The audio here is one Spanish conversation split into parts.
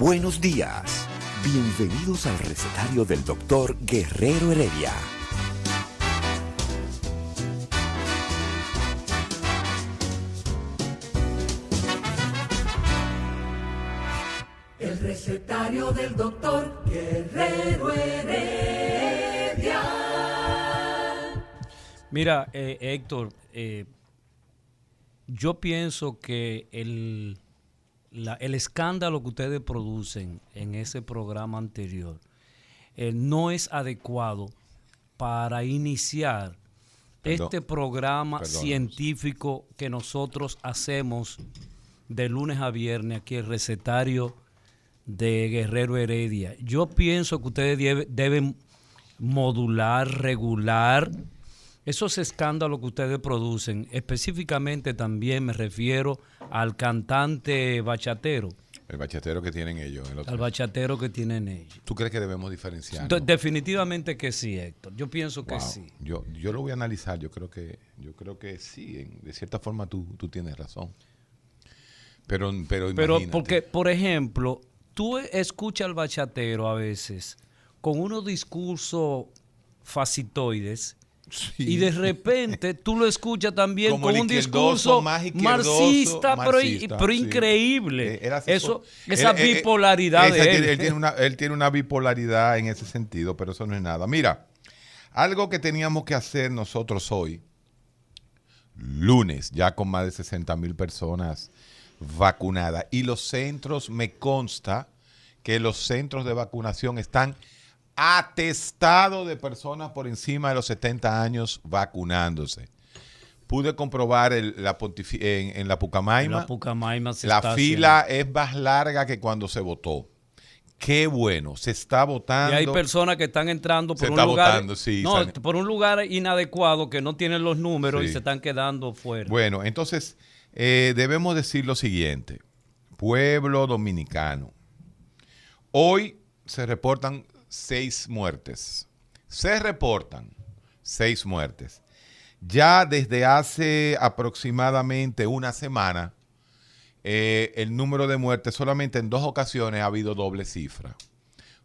Buenos días. Bienvenidos al recetario del doctor Guerrero Heredia. El recetario del doctor Guerrero Heredia. Mira, eh, Héctor, eh, yo pienso que el, la- el escándalo que ustedes producen en ese programa anterior eh, no es adecuado para iniciar Perdón. este programa científico que nosotros hacemos de lunes a viernes aquí el recetario de Guerrero Heredia. Yo pienso que ustedes debe- deben modular, regular esos escándalos que ustedes producen. Específicamente también me refiero al cantante bachatero, El bachatero que tienen ellos. el otro. al bachatero que tienen ellos. ¿Tú crees que debemos diferenciar? De- definitivamente que sí, Héctor. Yo pienso que Wow. sí. Yo, yo lo voy a analizar. Yo creo que, yo creo que sí. en- de cierta forma tú, tú tienes razón. Pero, pero, Pero imagínate. porque, por ejemplo, tú escuchas al bachatero a veces con unos discursos facitoides y de repente tú lo escuchas también Como con un discurso marxista, pero, increíble. Eh, Eso, esa él- él- bipolaridad esa de él. él tiene una, él tiene una bipolaridad en ese sentido, pero eso no es nada. Mira, algo que teníamos que hacer nosotros hoy, lunes, ya con más de 60 mil personas vacunadas, y los centros, me consta que los centros de vacunación están atestados de personas por encima de los 70 años vacunándose. Pude comprobar el- la en, en la Pucamaima. La Pucamaima se La está fila es más larga que cuando se votó. Qué bueno, se está votando. Y hay personas que están entrando por Se un está lugar, votando, sí, no, por un lugar inadecuado que no tienen los números y se están quedando fuera. Bueno, entonces eh, debemos decir lo siguiente. Pueblo dominicano. Hoy se reportan seis muertes. Se reportan seis muertes. Ya desde hace aproximadamente una semana, eh, el número de muertes solamente en dos ocasiones ha habido doble cifra.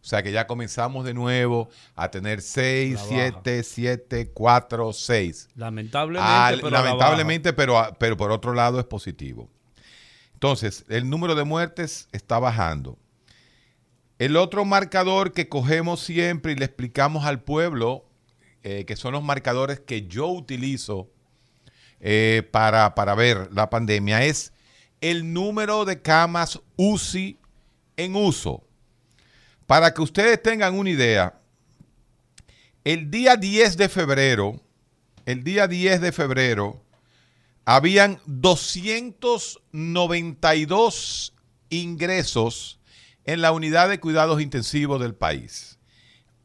O sea que ya comenzamos de nuevo a tener seis, La baja. siete, siete, cuatro, seis. lamentablemente, Al- pero a la baja. lamentablemente, pero, pero por otro lado es positivo. Entonces, el número de muertes está bajando. El otro marcador que cogemos siempre y le explicamos al pueblo, eh, que son los marcadores que yo utilizo eh, para, para ver la pandemia, es el número de camas UCI en uso. Para que ustedes tengan una idea, el día 10 de febrero, el día 10 de febrero, habían 292 ingresos en la unidad de cuidados intensivos del país.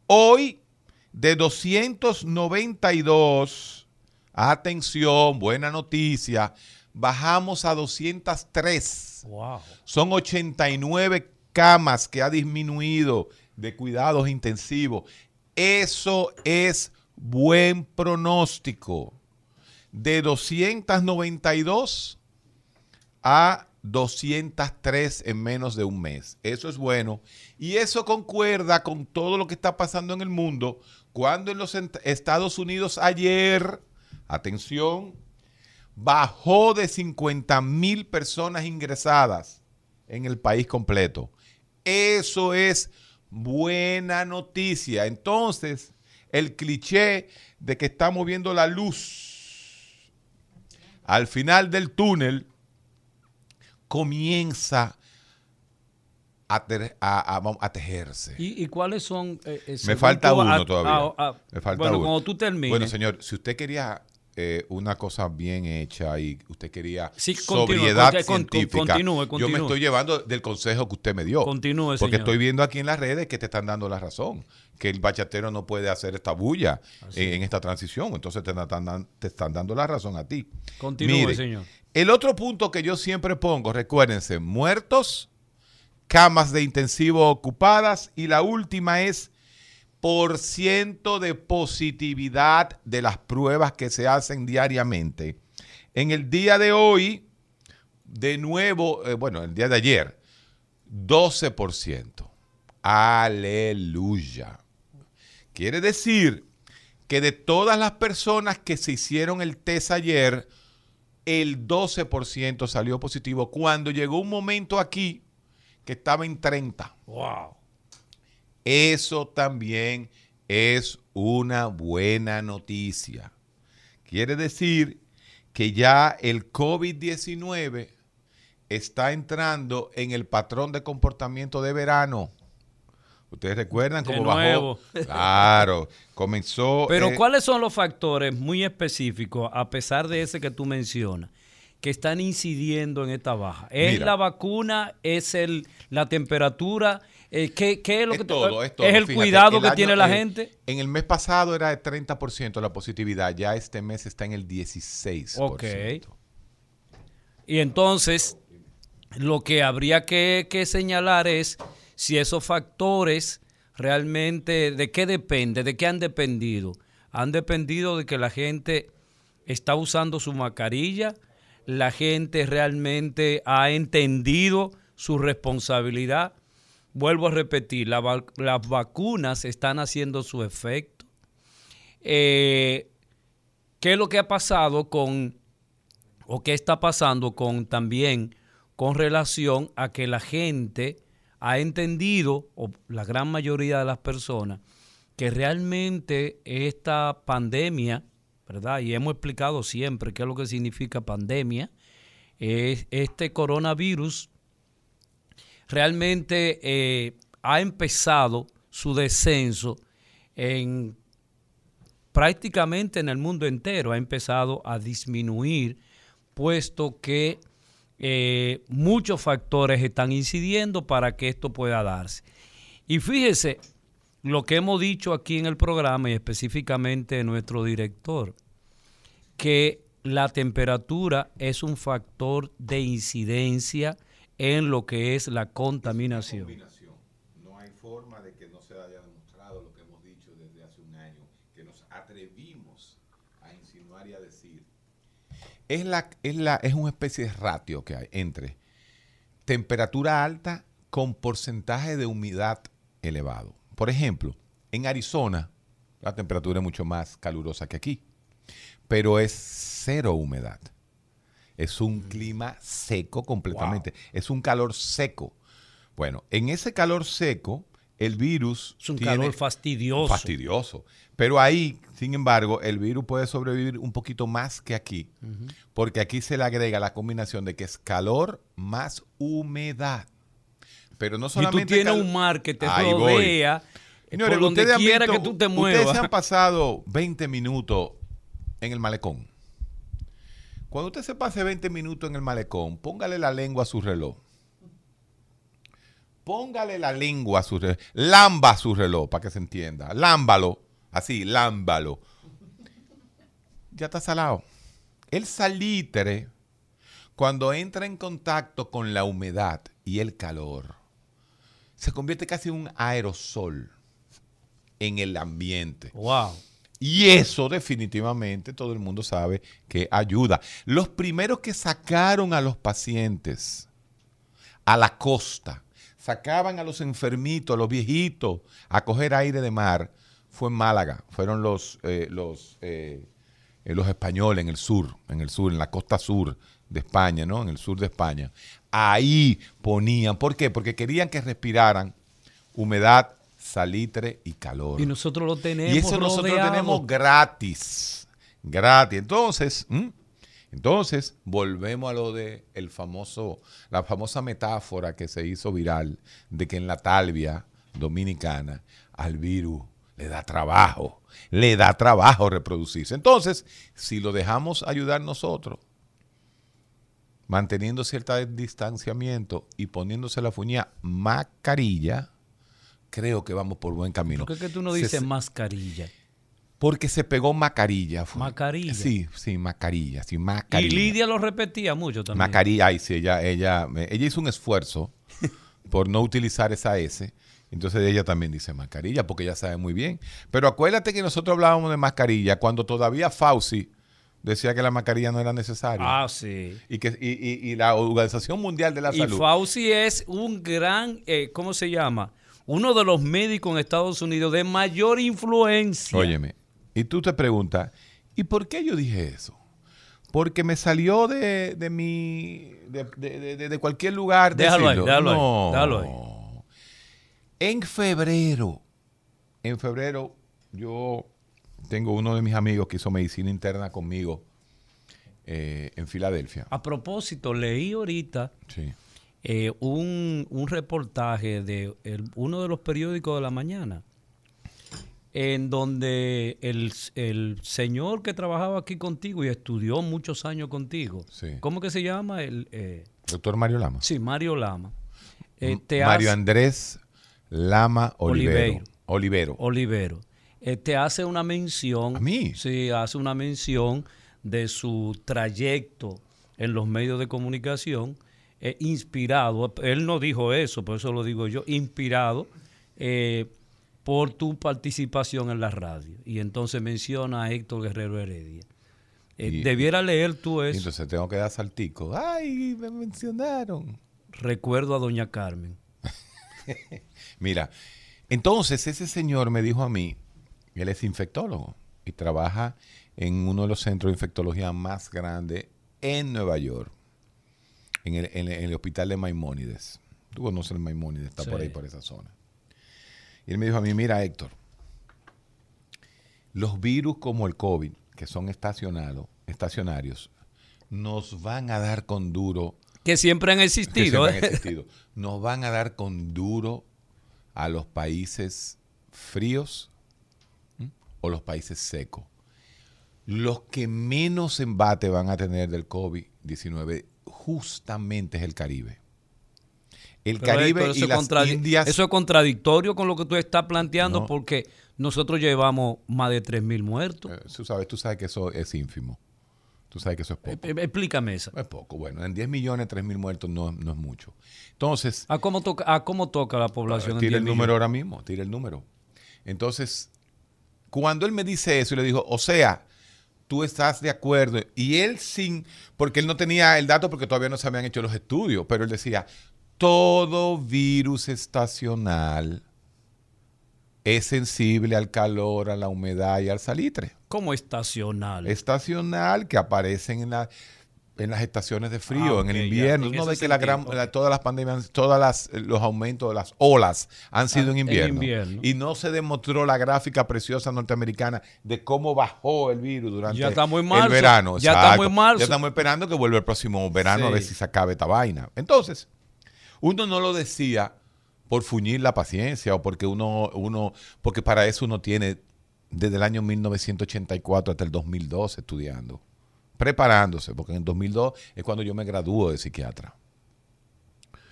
Hoy, de 292, atención, buena noticia, bajamos a 203. Wow. Son 89 camas que ha disminuido de cuidados intensivos. Eso es buen pronóstico. De 292 a 203 en menos de un mes. Eso es bueno. Y eso concuerda con todo lo que está pasando en el mundo. Cuando en los Estados Unidos ayer, atención, bajó de 50 mil personas ingresadas en el país completo. Eso es buena noticia. Entonces, el cliché de que estamos viendo la luz al final del túnel comienza a, ter- a- a- a tejerse. ¿Y, y cuáles son? eh, eh, Me falta uno todavía. Me falta bueno, uno. cuando tú termines. Bueno, señor, si usted quería eh, una cosa bien hecha y usted quería Sí, continúe, sobriedad con- con- científica, continúe, yo me continúe. estoy llevando del consejo que usted me dio. Continúe, Porque señor. estoy viendo aquí en las redes que te están dando la razón, que el bachatero no puede hacer esta bulla en, en esta transición. Entonces te están, dan- te están dando la razón a ti. Continúe, Mire, señor. El otro punto que yo siempre pongo, recuérdense, muertos, camas de intensivo ocupadas y la última es por ciento de positividad de las pruebas que se hacen diariamente. En el día de hoy, de nuevo, eh, bueno, el día de ayer, 12%. Aleluya. Quiere decir que de todas las personas que se hicieron el test ayer, el 12% salió positivo. Cuando llegó un momento aquí que estaba en 30. Wow. Eso también es una buena noticia. Quiere decir que ya el COVID-19 está entrando en el patrón de comportamiento de verano. Ustedes recuerdan De cómo nuevo. bajó. Claro, comenzó. Pero eh, ¿cuáles son los factores muy específicos, a pesar de ese que tú mencionas, que están incidiendo en esta baja? ¿Es Mira. la vacuna? ¿Es el, la temperatura? Eh, ¿qué, qué es lo es que todo, es todo. el Fíjate, cuidado el que tiene la eh, gente? En el mes pasado era de 30% la positividad, ya este mes está en el 16%. Ok. Y entonces, lo que habría que, que señalar es si esos factores realmente, ¿de qué depende? ¿De qué han dependido? Han dependido de que la gente está usando su mascarilla, la gente realmente ha entendido su responsabilidad. Vuelvo a repetir, las vacunas están haciendo su efecto. Eh, ¿Qué es lo que ha pasado con, o qué está pasando con también con relación a que la gente ha entendido, o la gran mayoría de las personas, que realmente esta pandemia, ¿verdad? Y hemos explicado siempre qué es lo que significa pandemia, es este coronavirus realmente eh, ha empezado su descenso en prácticamente en el mundo entero ha empezado a disminuir, puesto que eh, muchos factores están incidiendo para que esto pueda darse. Y fíjese lo que hemos dicho aquí en el programa y específicamente nuestro director, que la temperatura es un factor de incidencia en lo que es la contaminación. No hay forma de que no se haya demostrado lo que hemos dicho desde hace un año, que nos atrevimos a insinuar y a decir. Es, la, es, la, es una especie de ratio que hay entre temperatura alta con porcentaje de humedad elevado. Por ejemplo, en Arizona la temperatura es mucho más calurosa que aquí, pero es cero humedad. Es un clima seco completamente. Es un calor seco. Bueno, en ese calor seco, el virus. Es un tiene- calor fastidioso. Fastidioso. Pero ahí, sin embargo, el virus puede sobrevivir un poquito más que aquí. Porque aquí se le agrega la combinación de que es calor más humedad. Pero no Y tú solamente. tienes un mar que te Ahí rodea Señores, por donde ustedes quiera visto- que tú te Ustedes muevas. se han pasado 20 minutos en el malecón. Cuando usted se pase 20 minutos en el malecón, póngale la lengua a su reloj. Póngale la lengua a su reloj. Lamba su reloj, para que se entienda. Lámbalo. Así, lámbalo. Ya está salado. El salitre, cuando entra en contacto con la humedad y el calor, se convierte casi en un aerosol en el ambiente. Wow. Y eso definitivamente todo el mundo sabe que ayuda. Los primeros que sacaron a los pacientes a la costa, sacaban a los enfermitos, a los viejitos, a coger aire de mar, fue en Málaga. Fueron los, eh, los, eh, eh, los españoles en el sur, en el sur, en la costa sur de España, ¿no? En el sur de España. Ahí ponían, ¿por qué? Porque querían que respiraran humedad, salitre y calor. Y nosotros lo tenemos Y eso nosotros rodeado. tenemos gratis. Gratis. Entonces, ¿m? Entonces, volvemos a lo de el famoso, la famosa metáfora que se hizo viral de que en la talvia dominicana al virus le da trabajo, le da trabajo reproducirse. Entonces, si lo dejamos ayudar nosotros, manteniendo cierto distanciamiento y poniéndose la fuña mascarilla, creo que vamos por buen camino. ¿Por qué que tú no Se- dices mascarilla? Porque se pegó mascarilla. fue. Mascarilla. Sí, sí, mascarilla, sí, Y mascarilla. Lidia lo repetía mucho también. Mascarilla, ay, sí, ella, ella, ella hizo un esfuerzo por no utilizar esa S. Entonces ella también dice mascarilla, porque ella sabe muy bien. Pero acuérdate que nosotros hablábamos de mascarilla cuando todavía Fauci decía que la mascarilla no era necesaria. Ah, sí. Y que y, y- y la Organización Mundial de la Y Salud. Fauci es un gran, eh, ¿cómo se llama? Uno de los médicos en Estados Unidos de mayor influencia. Óyeme, y tú te preguntas, ¿y por qué yo dije eso? Porque me salió de, de mi. de, de- de- cualquier lugar. Déjalo ahí, déjalo ahí, no. déjalo ahí. En febrero, en febrero, yo tengo uno de mis amigos que hizo medicina interna conmigo eh, en Filadelfia. A propósito, leí ahorita Sí. eh, un, un reportaje de el- uno de los periódicos de la mañana, en donde el, el señor que trabajaba aquí contigo y estudió muchos años contigo, Sí. ¿cómo que se llama? El, eh, Doctor Mario Lama. sí, Mario Lama. eh, te Mario hace- Andrés Lama Olivero. Olivero. Olivero. eh, te hace una mención. ¿A mí? Sí, hace una mención de su trayecto en los medios de comunicación, eh, inspirado, él no dijo eso, por eso lo digo yo, inspirado eh, por tu participación en la radio. Y entonces menciona a Héctor Guerrero Heredia. Eh, Y- debiera leer tú eso. Entonces tengo que dar saltico. ¡Ay, me mencionaron! Recuerdo a doña Carmen. Mira, entonces ese señor me dijo a mí, él es infectólogo y trabaja en uno de los centros de infectología más grandes en Nueva York, en el, en hospital de Maimónides. Tú conoces el Maimónides, está por ahí, por esa zona. Y él me dijo a mí, mira Héctor, los virus como el COVID, que son estacionados, estacionarios, nos van a dar con duro Que siempre han que existido. siempre han ¿eh? existido. Nos van a dar con duro a los países fríos ¿m? o los países secos. Los que menos embate van a tener del COVID-19 justamente es el Caribe. El Pero, Caribe Héctor, y las Indias. eso es contradictorio con lo que tú estás planteando No. porque nosotros llevamos más de 3.000 muertos. eh, tú, sabes, tú sabes que eso es ínfimo. Tú sabes que eso es Eh, poco. eh, Explícame esa. Es poco. Bueno, en 10 millones, 3 mil muertos no, no es mucho. Entonces, ¿A cómo toca, a cómo toca la población? en Tira 10 el millones? número ahora mismo, tira el número. Entonces, cuando él me dice eso, y le dijo, o sea, tú estás de acuerdo, y él sin, porque él no tenía el dato porque todavía no se habían hecho los estudios, pero él decía, todo virus estacional es sensible al calor, a la humedad y al salitre. Como estacional. Estacional que aparecen en la en las estaciones de frío, Ah, en el ok, ya, invierno. en Uno ese ve que la gran, sentido, la- ok. todas las pandemias, todas las, los aumentos de las olas han sido Ah, en en invierno. invierno. Y no se demostró la gráfica preciosa norteamericana de cómo bajó el virus durante Ya estamos en el verano. ya Exacto. estamos en marzo. Ya estamos esperando que vuelva el próximo verano a ver si se acabe esta vaina. Entonces, uno no lo decía por fuñir la paciencia o porque uno, uno, porque para eso uno tiene desde el año 1984 hasta el 2002 estudiando, preparándose, porque en el 2002 es cuando yo me gradúo de psiquiatra.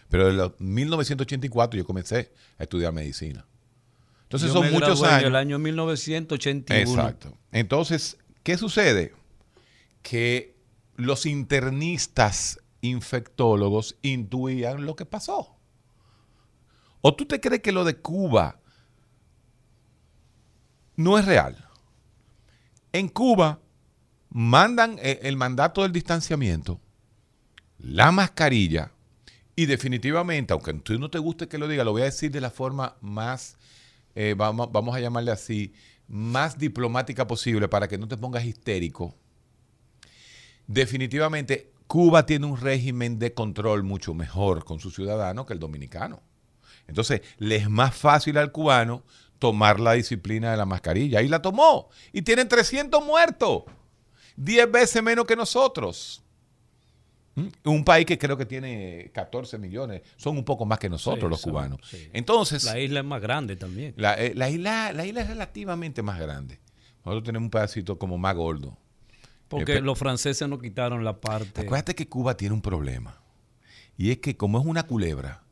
Pero en el 1984 yo comencé a estudiar medicina. Entonces Yo son me muchos años. En el año 1981. Exacto. Entonces, ¿qué sucede? Que los internistas infectólogos intuían lo que pasó. ¿O tú te crees que lo de Cuba no es real? En Cuba mandan eh, el mandato del distanciamiento, la mascarilla y definitivamente, aunque tú no te guste que lo diga, lo voy a decir de la forma más, eh, vamos, vamos a llamarle así, más diplomática posible para que no te pongas histérico. Definitivamente, Cuba tiene un régimen de control mucho mejor con sus ciudadanos que el dominicano. Entonces, le es más fácil al cubano tomar la disciplina de la mascarilla. Y la tomó. Y tienen 300 muertos. 10 veces menos que nosotros. ¿Mm? Un país que creo que tiene 14 millones, son un poco más que nosotros Sí, los cubanos. sí. Entonces, La isla es más grande también. la, eh, la isla, la isla es relativamente más grande. Nosotros tenemos un pedacito como más gordo. Porque Eh, los franceses nos quitaron la parte. Acuérdate que Cuba tiene un problema. Y es que como es una culebra,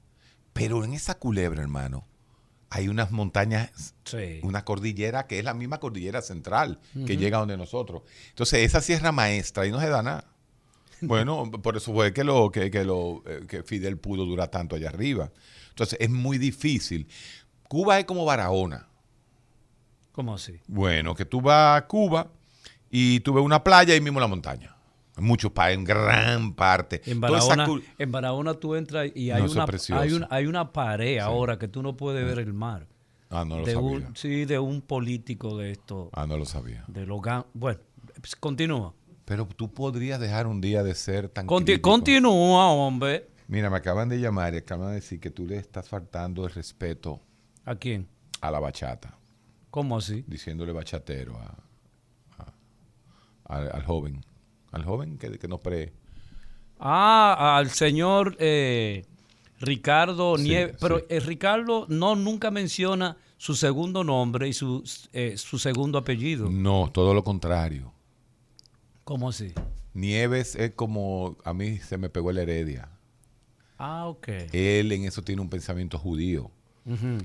pero en esa culebra, hermano, hay unas montañas, Sí. una cordillera que es la misma cordillera central que llega donde nosotros. Entonces, esa sierra maestra y no se da nada. Bueno, por eso fue que, lo, que, que lo, eh, que Fidel pudo durar tanto allá arriba. Entonces, es muy difícil. Cuba es como Barahona. ¿Cómo así? Bueno, que tú vas a Cuba y tú ves una playa y mismo la montaña. Muchos países, en gran parte. En esa Barahona, en Barahona tú entras y hay, una, hay, una, hay una pared ahora que tú no puedes ver el mar. Ah, no lo de sabía. un, sí, de un político de esto. Ah, no lo sabía. De los gan- Bueno, pues, continúa. Pero tú podrías dejar un día de ser tan Conti- continúa, hombre. Mira, me acaban de llamar y acaban de decir que tú le estás faltando el respeto ¿A quién? a la bachata, ¿Cómo así? diciéndole bachatero a, a- al, al joven. Al joven que, que nos pre... Ah, al señor eh, Ricardo Sí, Nieves. Pero eh, Ricardo no nunca menciona su segundo nombre y su, eh, su segundo apellido. No, todo lo contrario. ¿Cómo así? Nieves es como a mí se me pegó la heredia. Ah, ok. Él en eso tiene un pensamiento judío.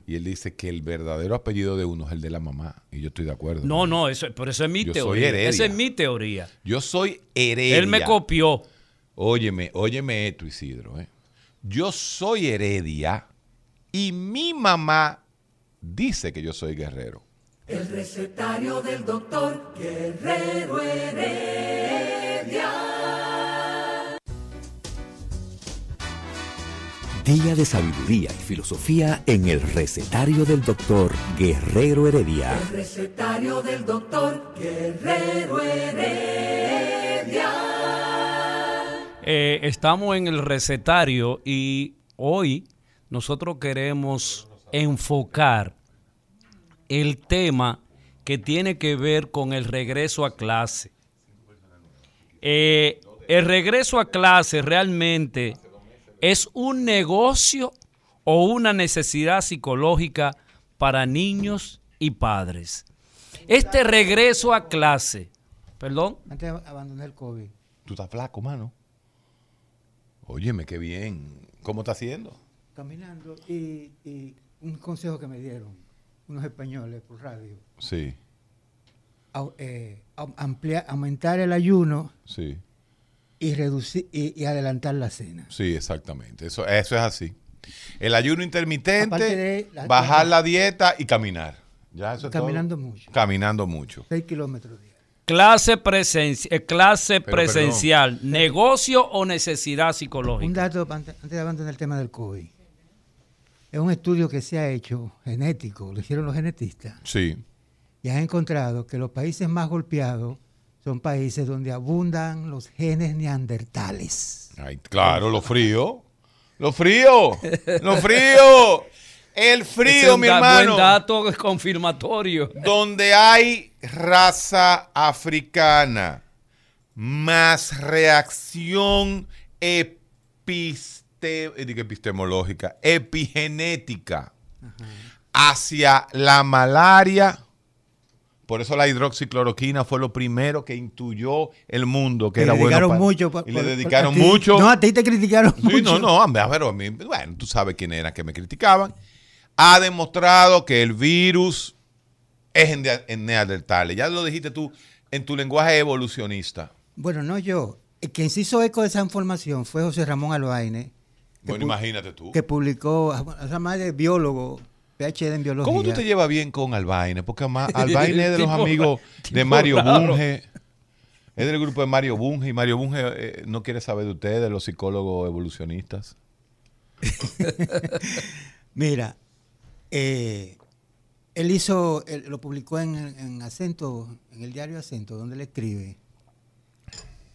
Y él dice que el verdadero apellido de uno es el de la mamá. Y yo estoy de acuerdo. No, no, eso, pero eso es mi Yo soy teoría. Heredia. Esa es mi teoría. Yo soy heredia. Él me copió. Óyeme, óyeme esto, Isidro. ¿eh? Yo soy heredia y mi mamá dice que yo soy guerrero. El recetario del doctor Guerrero Heredia. Día de sabiduría y filosofía en el recetario del doctor Guerrero Heredia. El recetario del doctor Guerrero Heredia. Eh, estamos en el recetario y hoy nosotros queremos enfocar el tema que tiene que ver con el regreso a clase. Eh, el regreso a clase realmente es un negocio o una necesidad psicológica para niños y padres. Este regreso a clase, perdón, Antes de abandonar el COVID. Tú estás flaco, mano. Óyeme, qué bien. ¿Cómo está haciendo? Caminando y, y un consejo que me dieron unos españoles por radio. Sí, eh, ampliar, aumentar el ayuno sí, y reducir y, y adelantar la cena. sí, exactamente. Eso, eso es así. El ayuno intermitente, la- bajar la dieta y caminar. Ya eso es todo. Caminando mucho. Caminando mucho. 6 kilómetros diarios. Clase, presenci- eh, clase Pero, presencial, negocio o necesidad Un psicológica. dato antes antes de abandonar el tema del COVID. Es un estudio que se ha hecho genético, lo hicieron los genetistas, Sí. y han encontrado que los países más golpeados son países donde abundan los genes neandertales. Ay, claro, lo frío. Lo frío. Lo frío. El es frío, un mi hermano. Buen dato confirmatorio. Donde hay raza africana, más reacción episte- eh, epistemológica, epigenética hacia la malaria. Por eso la hidroxicloroquina fue lo primero que intuyó el mundo que Te era bueno. para- mucho. y le por- dedicaron a ti- mucho. No, a ti te criticaron mucho. Sí, no, no, hombre, pero a mí, bueno, tú sabes quién era que me criticaban. Ha demostrado que el virus es en, en neandertales. Ya lo dijiste tú en tu lenguaje evolucionista. Bueno, no yo. El Quien se hizo eco de esa información fue José Ramón Albaine, Bueno, imagínate tú. que publicó, o sea, más de biólogo, PhD en biología. ¿Cómo tú te llevas bien con Albaine? Porque Albaine es de los amigos de Mario. Bunge. Es del grupo de Mario Bunge. Y Mario Bunge eh, no quiere saber de ustedes, de los psicólogos evolucionistas. Mira, eh, él hizo, él lo publicó en, en Acento, en el diario Acento, donde él escribe.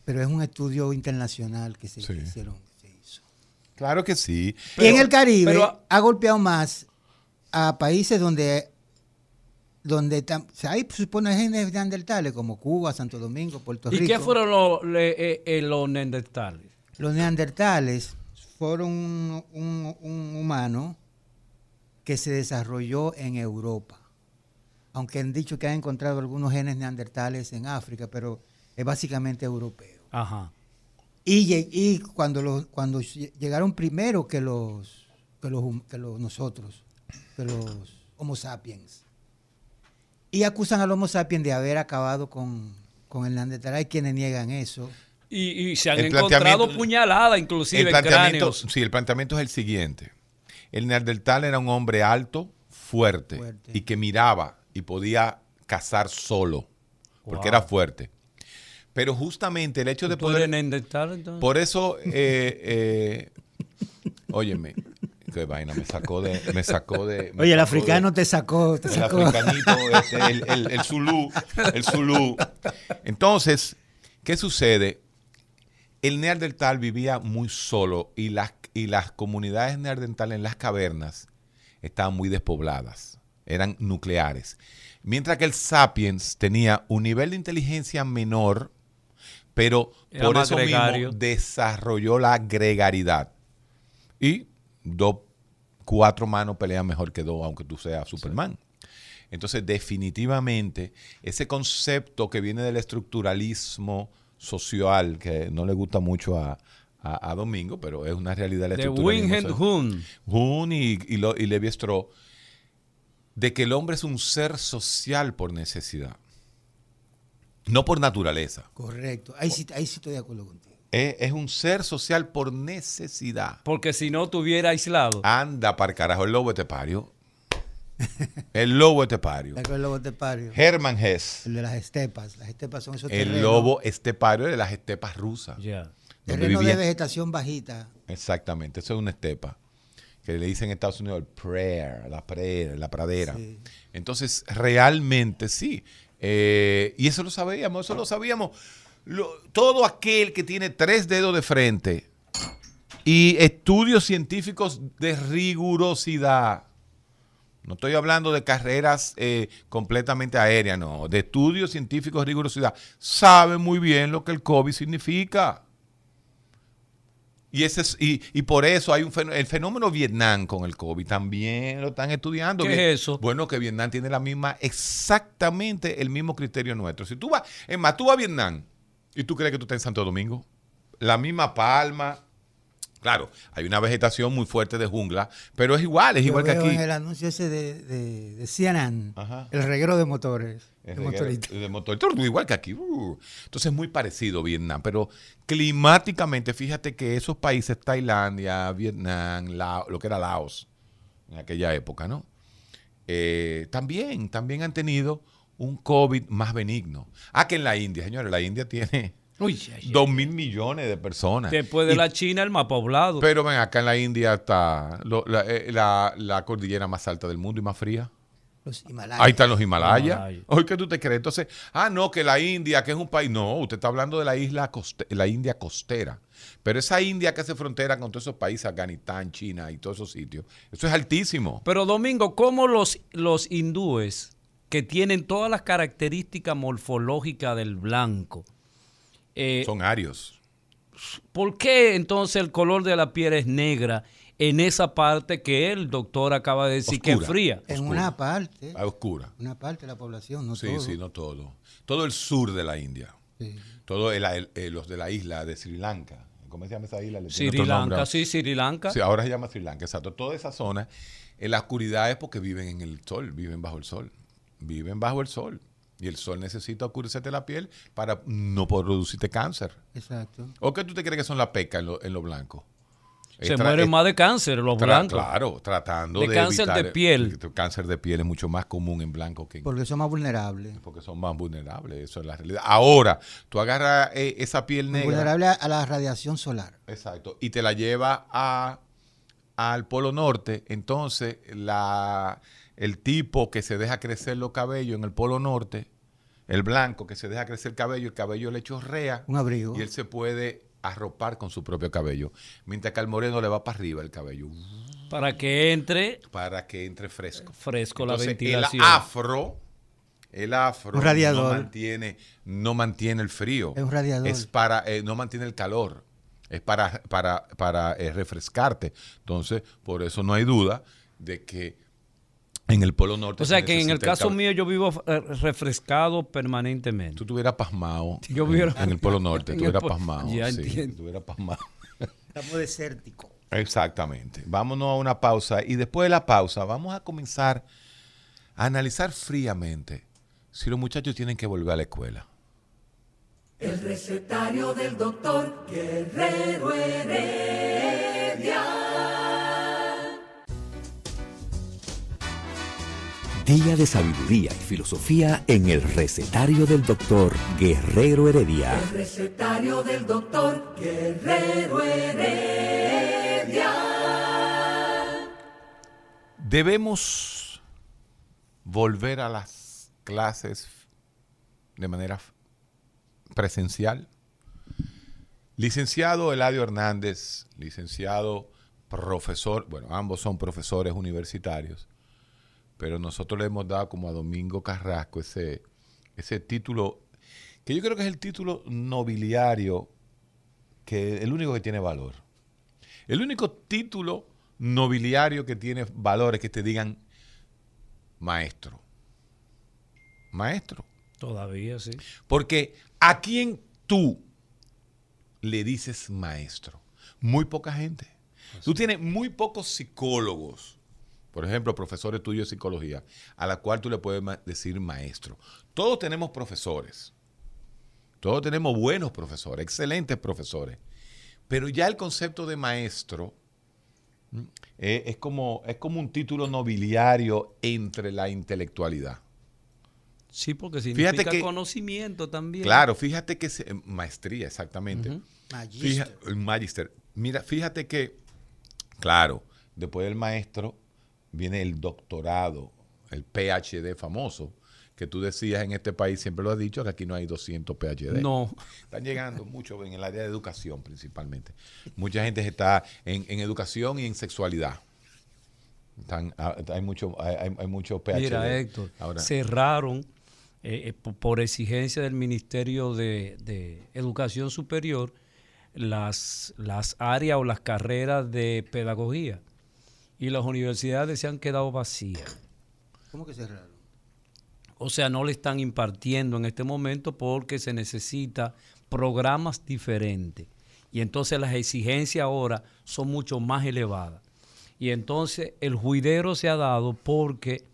Pero es un estudio internacional que se Sí. que hicieron. que se hizo. Claro que sí. y en el Caribe pero- ha golpeado más a países donde donde tam- o sea, ahí supone genes neandertales como Cuba, Santo Domingo, Puerto ¿Y Rico. qué fueron los, le- eh, eh, los neandertales? Los neandertales fueron un, un- un humano que se desarrolló en Europa. Aunque han dicho que han encontrado algunos genes neandertales en África, pero es básicamente europeo. Ajá. Y, y cuando, los, cuando lle- llegaron primero que los, que los, que los nosotros, los Homo sapiens. Y acusan al Homo sapiens de haber acabado con, con el neandertal. Hay quienes niegan eso. Y, y se han El encontrado puñaladas inclusive el en planteamiento, cráneos. sí, el planteamiento es el siguiente. El neandertal era un hombre alto, fuerte, Fuerte. y que miraba y podía cazar solo, porque Wow. era fuerte. Pero justamente el hecho de ¿Tú eres poder... neandertal entonces? Por eso, eh, eh, óyeme, qué vaina, me sacó de... Me sacó de me Oye, el sacó africano de- te sacó, te el sacó. africanito, este, el, el, el zulú, el zulú. Entonces, ¿qué sucede? El neandertal vivía muy solo y las, y las comunidades neandertales en las cavernas estaban muy despobladas, eran nucleares. Mientras que el sapiens tenía un nivel de inteligencia menor, pero Era por eso gregario. mismo desarrolló la gregaridad. Y dos, cuatro manos pelean mejor que dos, aunque tú seas Superman. Entonces, definitivamente, ese concepto que viene del estructuralismo social, que no le gusta mucho a, a- a Domingo, pero es una realidad del de social. Hun. Hun y, y, lo- y Levi Strauss, de que el hombre es un ser social por necesidad, no por naturaleza. Correcto. Ahí sí, ahí sí estoy de acuerdo contigo. Es, es un ser social por necesidad. Porque si no tuviera aislado. Anda para carajo, el lobo estepario. El lobo estepario. ¿Te acuerdas del lobo estepario? Hermann Hesse. El de las estepas. Las estepas son esos El terrenos, lobo estepario de las estepas rusas. Ya. donde terrenos de vegetación bajita. Exactamente, eso es una estepa. Que le dicen en Estados Unidos el prayer, la prayer, la pradera. Sí. Entonces, realmente sí. Eh, y eso lo sabíamos, eso lo sabíamos. Lo- todo aquel que tiene tres dedos de frente y estudios científicos de rigurosidad. No estoy hablando de carreras eh, completamente aéreas, no. De estudios científicos de rigurosidad. Sabe muy bien lo que el COVID significa. Y, ese es- y, y por eso hay un fenó- el fenómeno Vietnam con el COVID también lo están estudiando. ¿Qué Bien- es eso? Bueno, que Vietnam tiene la misma, exactamente el mismo criterio nuestro. Si tú vas, es más, tú vas a Vietnam y tú crees que tú estás en Santo Domingo, la misma palma. Claro, hay una vegetación muy fuerte de jungla, pero es igual, es Yo igual que aquí. el anuncio ese de, de, de CNN, Ajá. el reguero de motores. Es de de- motoristas. de motor. Todo igual que aquí. Uh. Entonces es muy parecido Vietnam, pero climáticamente, fíjate que esos países, Tailandia, Vietnam, Lao- lo que era Laos en aquella época, ¿no? Eh, también, también han tenido un COVID más benigno. Ah, que en la India, señores, la India tiene dos mil millones de personas. Después de Y- la China, el más poblado. Pero ven, acá en la India está lo- la, eh, la- la cordillera más alta del mundo y más fría. Los Himalayas. Ahí están los Himalayas. Himalayas. Hoy que tú te crees. Entonces, ah, no, que la India, que es un país. No, usted está hablando de la isla, coste- la India costera. Pero esa India que hace frontera con todos esos países, Afganistán, China y todos esos sitios, eso es altísimo. Pero Domingo, ¿cómo los, los hindúes, que tienen todas las características morfológicas del blanco, eh, Son arios. ¿por qué entonces el color de la piel es negra en esa parte que el doctor acaba de decir que es fría? En oscura. una parte, A oscura. una parte de la población, no Sí, todo. sí, no todo. Todo el sur de la India. Sí. Todo el- el- eh, los de la isla de Sri Lanka. ¿Cómo se llama esa isla? Sri Lanka, sí, Sri Lanka. Sí, ahora se llama Sri Lanka, exacto. Toda esa zona, en la oscuridad es porque viven en el sol, viven bajo el sol. Viven bajo el sol. Y el sol necesita oscurecerte la piel para no producirte cáncer. Exacto. ¿O qué tú te crees que son la peca en lo, en lo blanco? Se mueren más de cáncer los blancos. Claro, tratando De de, cáncer de piel. el Cáncer de piel es mucho más común en blanco que en Porque son más vulnerables. porque son más vulnerables, eso es la realidad. Ahora, tú agarras eh, esa piel negra. Vulnerables a, a la radiación solar. Exacto. Y te la lleva a, al Polo Norte. Entonces, la, el tipo que se deja crecer los cabellos en el Polo Norte, el blanco que se deja crecer el cabello, el cabello le chorrea Un abrigo. y él se puede arropar con su propio cabello. Mientras que al moreno le va para arriba el cabello Para que entre para que entre fresco. fresco la ventilación. El afro El afro Un radiador. no mantiene, no mantiene el frío. Es un radiador. Es para, eh, no mantiene el calor. Es para, para, para eh, refrescarte. Entonces, por eso no hay duda de que en el Polo Norte. O sea se que en el caso mío yo vivo eh, refrescado permanentemente. Tú estuvieras pasmado Yo en, en el Polo Norte, polo- pasmado. Ya sí, entiendo. pasmado. Estamos desérticos. Exactamente. Vámonos a una pausa y después de la pausa vamos a comenzar a analizar fríamente si los muchachos tienen que volver a la escuela. El recetario del doctor Guerrero Heredia. Día de sabiduría y filosofía en el recetario del doctor Guerrero Heredia. El recetario del doctor Guerrero Heredia. Debemos volver a las clases de manera presencial. Licenciado Eladio Hernández, licenciado profesor, bueno, ambos son profesores universitarios, pero nosotros le hemos dado como a Domingo Carrasco ese, ese título, que yo creo que es el título nobiliario, que el único que tiene valor. El único título nobiliario que tiene valor es que te digan maestro. Maestro. Todavía sí. Porque a quién tú le dices maestro? Muy poca gente. Tú tienes muy pocos psicólogos, por ejemplo, profesores tuyos de psicología, a la cual tú le puedes ma- decir maestro. Todos tenemos profesores. Todos tenemos buenos profesores, excelentes profesores. Pero ya el concepto de maestro ¿m? eh, es, como, es como un título nobiliario entre la intelectualidad. Sí, porque significa que- conocimiento también. Claro, fíjate que se- maestría, exactamente. Ujú. Magister. Fija- magister. Mira, fíjate que, claro, después del maestro viene el doctorado, el PhD famoso, que tú decías en este país, siempre lo has dicho, que aquí no hay 200 PhD. No. Están llegando mucho en el área de educación principalmente. Mucha gente está en, en educación y en sexualidad. Están, ah, hay mucho, hay, hay- mucho PhD. Mira, Héctor, Ahora, cerraron eh, eh, po- por exigencia del Ministerio de, de Educación Superior las, las áreas o las carreras de pedagogía y las universidades se han quedado vacías. ¿Cómo que cerraron? O sea, no le están impartiendo en este momento porque se necesita programas diferentes. Y entonces las exigencias ahora son mucho más elevadas. Y entonces el juidero se ha dado porque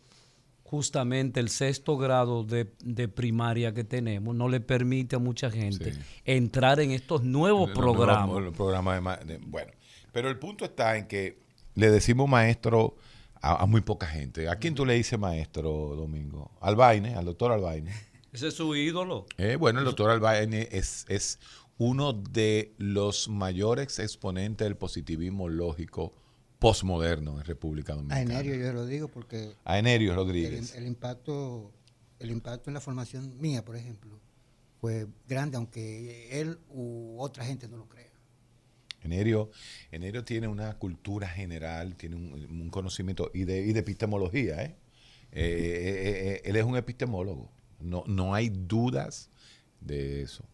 justamente el sexto grado de, de primaria que tenemos no le permite a mucha gente Sí. entrar en estos nuevos Los programas. nuevos- los programas de ma- de- bueno, pero el punto está en que le decimos maestro a, a muy poca gente. ¿A quién tú le dices maestro, Domingo? Albaine, al doctor Albaine. Ese es su ídolo. Eh, bueno, el doctor Albaine es, es uno de los mayores exponentes del positivismo lógico postmoderno en República A Dominicana. Enerio yo lo digo porque A Enerio el, Rodríguez. el impacto el impacto en la formación mía, por ejemplo, fue grande, aunque él u otra gente no lo crea. Enerio, Enerio tiene una cultura general, tiene un, un conocimiento y de, y de epistemología. ¿eh? Eh, eh, eh, él es un epistemólogo. No, no hay dudas de eso.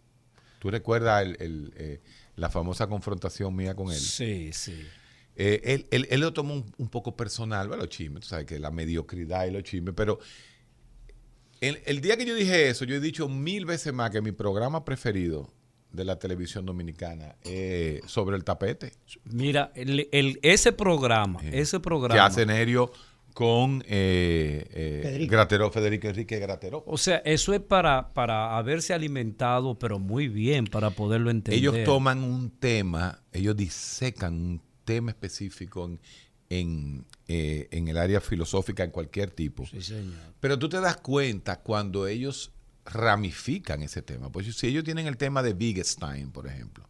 ¿Tú recuerdas el- el, la famosa confrontación mía con él? Sí, sí. Él, él- él lo tomó un, un poco personal, bueno, los chismes, tú sabes que la mediocridad y los chismes, pero el, el día que yo dije eso, yo he dicho mil veces más que mi programa preferido de la televisión dominicana es sobre el tapete. Mira, el, el- ese programa, Eh, ese programa. que hace Nerio con eh, eh, Federico. Grateró, Federico Enrique Grateró. O sea, eso es para, para haberse alimentado, pero muy bien, para poderlo entender. Ellos toman un tema, ellos disecan un tema específico en, en, eh, en el área filosófica, en cualquier tipo. Sí, señor. Pero tú te das cuenta cuando ellos ramifican ese tema. Pues si ellos tienen el tema de Wittgenstein, por ejemplo.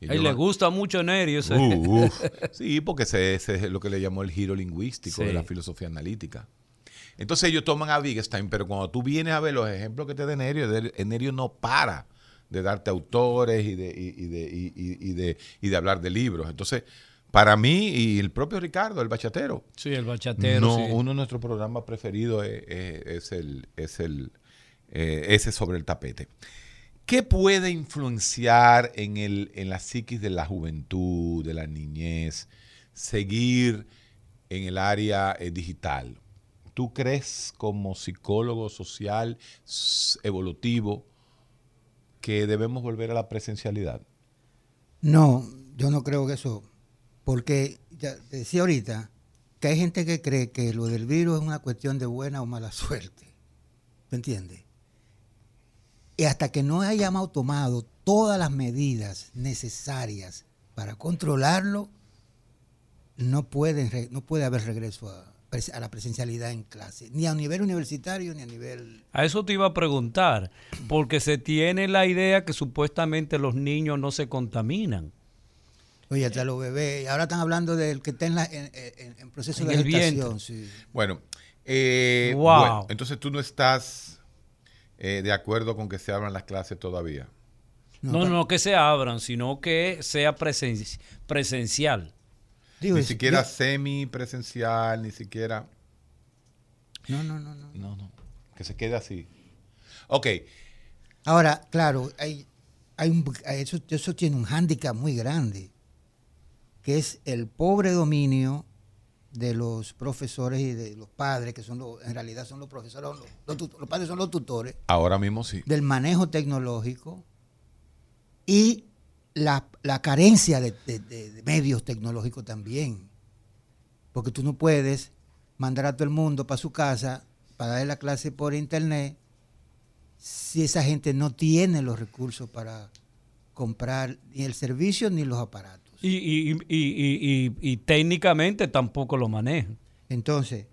y le gusta mucho Nerio. ese- Uh, uf. Sí, porque ese, ese es lo que le llamó el giro lingüístico de la filosofía analítica. Entonces ellos toman a Wittgenstein, pero cuando tú vienes a ver los ejemplos que te da Nerio, Nerio no para de darte autores y de, y, y de, y- de, y de hablar de libros. Entonces, para mí y el propio Ricardo, el bachatero, Sí, el bachatero. no, sí. uno de nuestros programas preferidos es, es- es el, es el, eh, ese sobre el tapete. ¿Qué puede influenciar en, el, en la psiquis de la juventud, de la niñez, seguir en el área eh, digital? ¿Tú crees como psicólogo social evolutivo que debemos volver a la presencialidad? No, yo no creo que eso, porque ya te decía ahorita que hay gente que cree que lo del virus es una cuestión de buena o mala suerte. ¿Me entiendes? Y hasta que no hayamos tomado todas las medidas necesarias para controlarlo, no, pueden, no puede haber regreso a, la presencialidad en clase, ni a nivel universitario ni a nivel... A eso te iba a preguntar, porque se tiene la idea que supuestamente los niños no se contaminan. Oye, hasta los bebés, ahora están hablando del que está en, la- en- en- en proceso En de el gestación. sí. Bueno, eh, Wow. bueno, entonces tú no estás eh, de acuerdo con que se abran las clases todavía. No, no, que se abran, sino que sea presen- presencial. Digo, ni es- siquiera yo- semi-presencial, ni siquiera... No, no, no, no. No, no, que se quede así. Ok, Ahora, claro, hay, hay un, eso, eso tiene un hándicap muy grande, que es el pobre dominio de los profesores y de los padres, que son los, en realidad son los profesores, los, los tut- los padres son los tutores, ahora mismo sí. del manejo tecnológico y la, la carencia de, de- de- de medios tecnológicos también. Porque tú no puedes mandar a todo el mundo para su casa para dar la clase por internet si esa gente no tiene los recursos para comprar ni el servicio ni los aparatos. Y, y- y- y- técnicamente tampoco lo manejan. Entonces,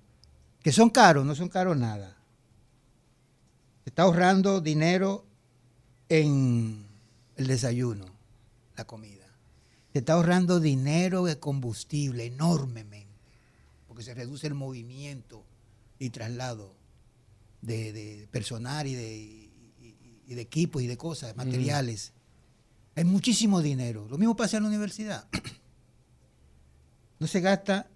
que son caros, no son caros nada. Se está ahorrando dinero en el desayuno, la comida. Se está ahorrando dinero de combustible enormemente, porque se reduce el movimiento y traslado de, de personal y de, y- y- y de equipos y de cosas, materiales. Hay muchísimo dinero. Lo mismo pasa en la universidad. No se gasta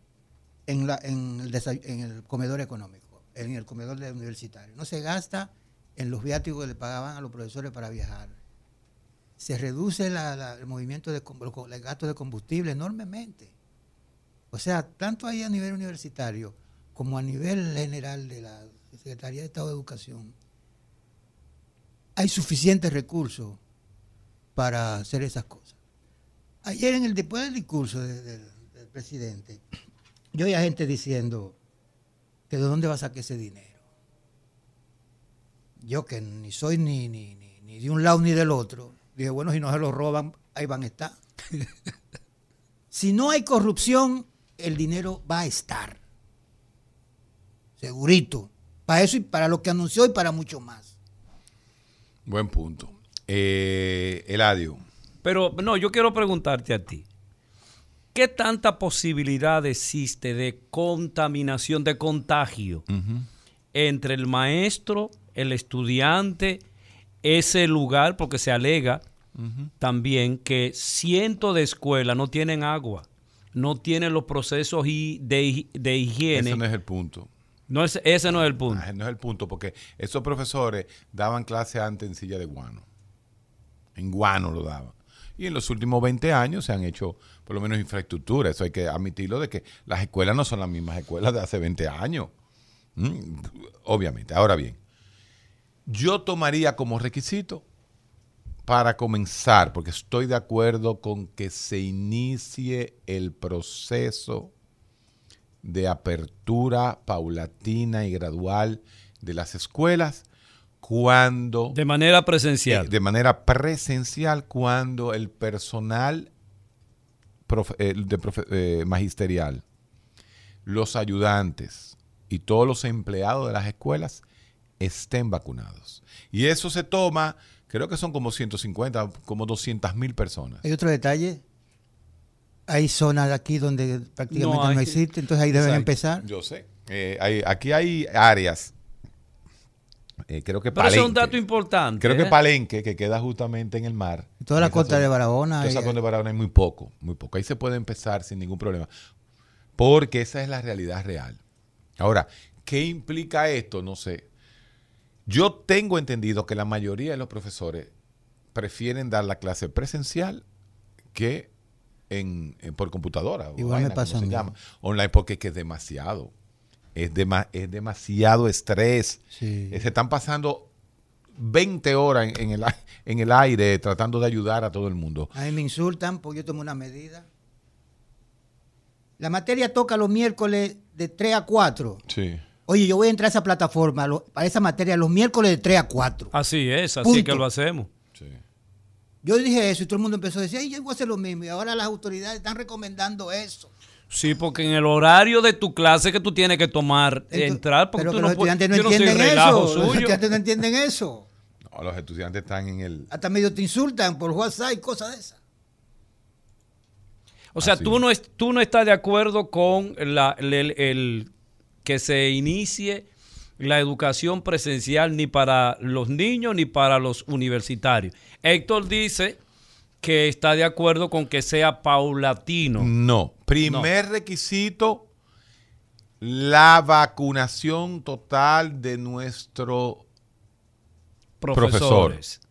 en, el comedor económico, en el comedor universitario. No se gasta en los viáticos que le pagaban a los profesores para viajar. Se reduce el movimiento de el gasto de combustible enormemente. O sea, tanto ahí a nivel universitario como a nivel general de la Secretaría de Estado de Educación, hay suficientes recursos para hacer esas cosas. Ayer, en el, después del discurso de- del, del presidente, yo oía gente diciendo que de dónde va a sacar ese dinero. Yo que ni soy ni, ni, ni, ni de un lado ni del otro, dije, bueno, si no se lo roban, ahí van a estar. si no hay corrupción, el dinero va a estar. Segurito. Para eso y para lo que anunció y para mucho más. Buen punto. Eh, Eladio, Pero no, yo quiero preguntarte a ti. ¿Qué tanta posibilidad existe de contaminación, de contagio entre el maestro, el estudiante, ese lugar? Porque se alega también que cientos de escuelas no tienen agua, no tienen los procesos de, de higiene. ese no es el punto. No es- ese no es el punto. Ah, No es el punto, porque esos profesores daban clase antes en silla de guano. En guano lo daban. Y en los últimos 20 años se han hecho por lo menos infraestructura. Eso hay que admitirlo de que las escuelas no son las mismas escuelas de hace 20 años. Mm, Obviamente. Ahora bien, yo tomaría como requisito para comenzar, porque estoy de acuerdo con que se inicie el proceso de apertura paulatina y gradual de las escuelas cuando De manera presencial. eh, de manera presencial cuando el personal profe- eh, de profe- eh, magisterial, los ayudantes y todos los empleados de las escuelas estén vacunados. Y eso se toma, creo que son como 150, como 200 mil personas. Hay otro detalle. Hay zonas aquí donde prácticamente No no, hay. existe, entonces ahí deben Exacto. empezar. Yo sé. Eh, hay- aquí hay áreas, eh, creo que Pero ese es un Palenque. dato importante. Creo que ¿eh? Palenque, que queda justamente en el mar. Toda la costa zona. de Barahona. Toda esa costa de Barahona hay muy poco, muy poco. Ahí se puede empezar sin ningún problema. Porque esa es la realidad real. Ahora, ¿qué implica esto? No sé. Yo tengo entendido que la mayoría de los profesores prefieren dar la clase presencial que en, en- por computadora. o Igual me vaina, pasa. Online porque es que es demasiado. Es, dema- es demasiado estrés. Sí. Se están pasando 20 horas en, en el, a- en el aire tratando de ayudar a todo el mundo. A mí me insultan porque yo tomo una medida. La materia toca los miércoles de 3 a 4. Sí. Oye, yo voy a entrar a esa plataforma lo- para esa materia los miércoles de 3 a 4. Así es, así Punto. que lo hacemos. sí. Yo dije eso y todo el mundo empezó a decir, ay, yo voy a hacer lo mismo. Y ahora las autoridades están recomendando eso. Sí, porque en el horario de tu clase que tú tienes que tomar, Entonces, entrar, porque pero tú que no los puedes- estudiantes no entienden relajo eso. Los suyo. estudiantes no entienden eso. No, los estudiantes están en el... Hasta medio te insultan por WhatsApp y cosas de esas. O sea, Así tú no, es- tú no estás de acuerdo con la- el, el- el- que se inicie la educación presencial ni para los niños ni para los universitarios. Héctor dice que está de acuerdo con que sea paulatino. No. Primer requisito, la vacunación total de nuestro profesores.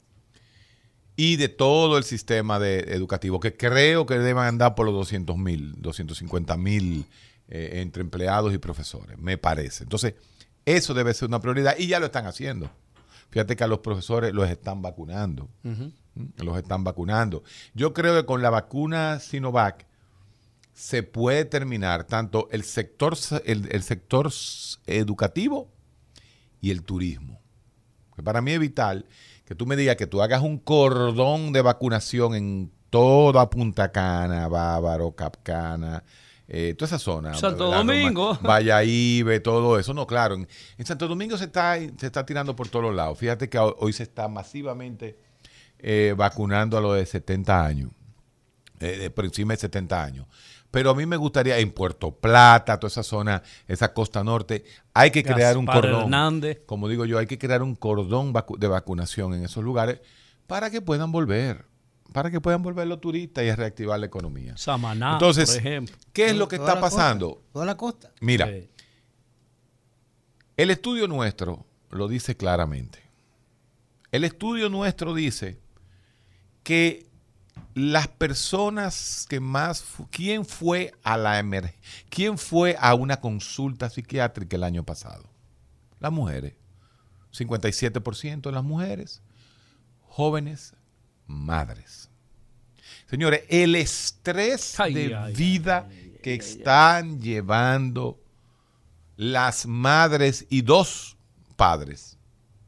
y de todo el sistema de, educativo, que creo que deben andar por los 200 mil, 250 mil eh, entre empleados y profesores, me parece. Entonces, eso debe ser una prioridad y ya lo están haciendo. Fíjate que a los profesores los están vacunando. Los están vacunando. Yo creo que con la vacuna Sinovac se puede terminar tanto el sector, el, el sector educativo y el turismo. Que para mí es vital que tú me digas que tú hagas un cordón de vacunación en toda Punta Cana, Bávaro, Capcana, eh, toda esa zona. Santo. Domingo. Valladolid, todo eso. No, claro. En, en Santo Domingo se está, se está tirando por todos lados. Fíjate que hoy se está masivamente eh, vacunando a los de 70 años. eh, de por encima de 70 años. Pero a mí me gustaría en Puerto Plata, toda esa zona, esa costa norte, hay que crear un cordón. Hernández. Como digo yo, hay que crear un cordón vacu- de vacunación en esos lugares para que puedan volver, para que puedan volver los turistas y a reactivar la economía. Samaná, Entonces, por ejemplo. ¿qué es lo que está costa, pasando? toda la costa. Mira, Sí. el estudio nuestro lo dice claramente. El estudio nuestro dice que las personas que más, ¿quién fue a la quién fue a una consulta psiquiátrica el año pasado? Las mujeres. 57% de las mujeres, jóvenes, madres. Señores, el estrés Ay, de ay, vida que están llevando las madres y dos padres,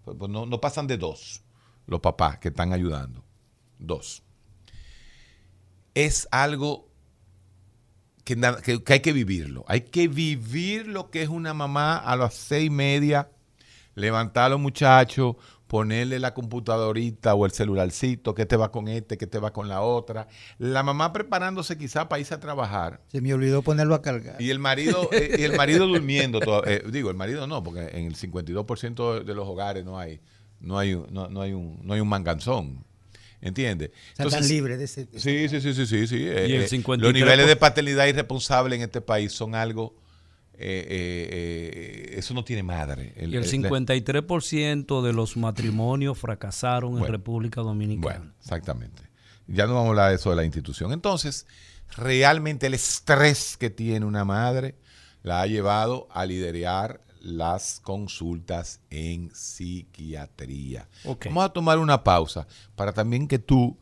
pues, pues, no, no pasan de dos, los papás que están ayudando, dos. Es algo que, que- que hay que vivirlo. Hay que vivir lo que es una mamá a las seis y media, levantar a los muchachos, ponerle la computadorita o el celularcito, que te va con este, que te va con la otra. La mamá preparándose quizá para irse a trabajar. Se me olvidó ponerlo a cargar. Y el marido, eh, y el marido durmiendo. toda- eh, digo, el marido no, porque en el 52% de los hogares no hay, no hay, un- no, no hay un, no hay un manganzón. ¿Entiendes? Están libres de ese. Sí, sí, sí, sí, sí. sí. eh, el eh, 53%. los niveles de paternidad irresponsable en este país son algo. eh, eh, eh, eso no tiene madre. Y el la- 53% de los matrimonios fracasaron en República Dominicana. Bueno, exactamente. Ya no vamos a hablar de eso de la institución. Entonces, realmente el estrés que tiene una madre la ha llevado a liderar las consultas en psiquiatría. Vamos a tomar una pausa para también que tú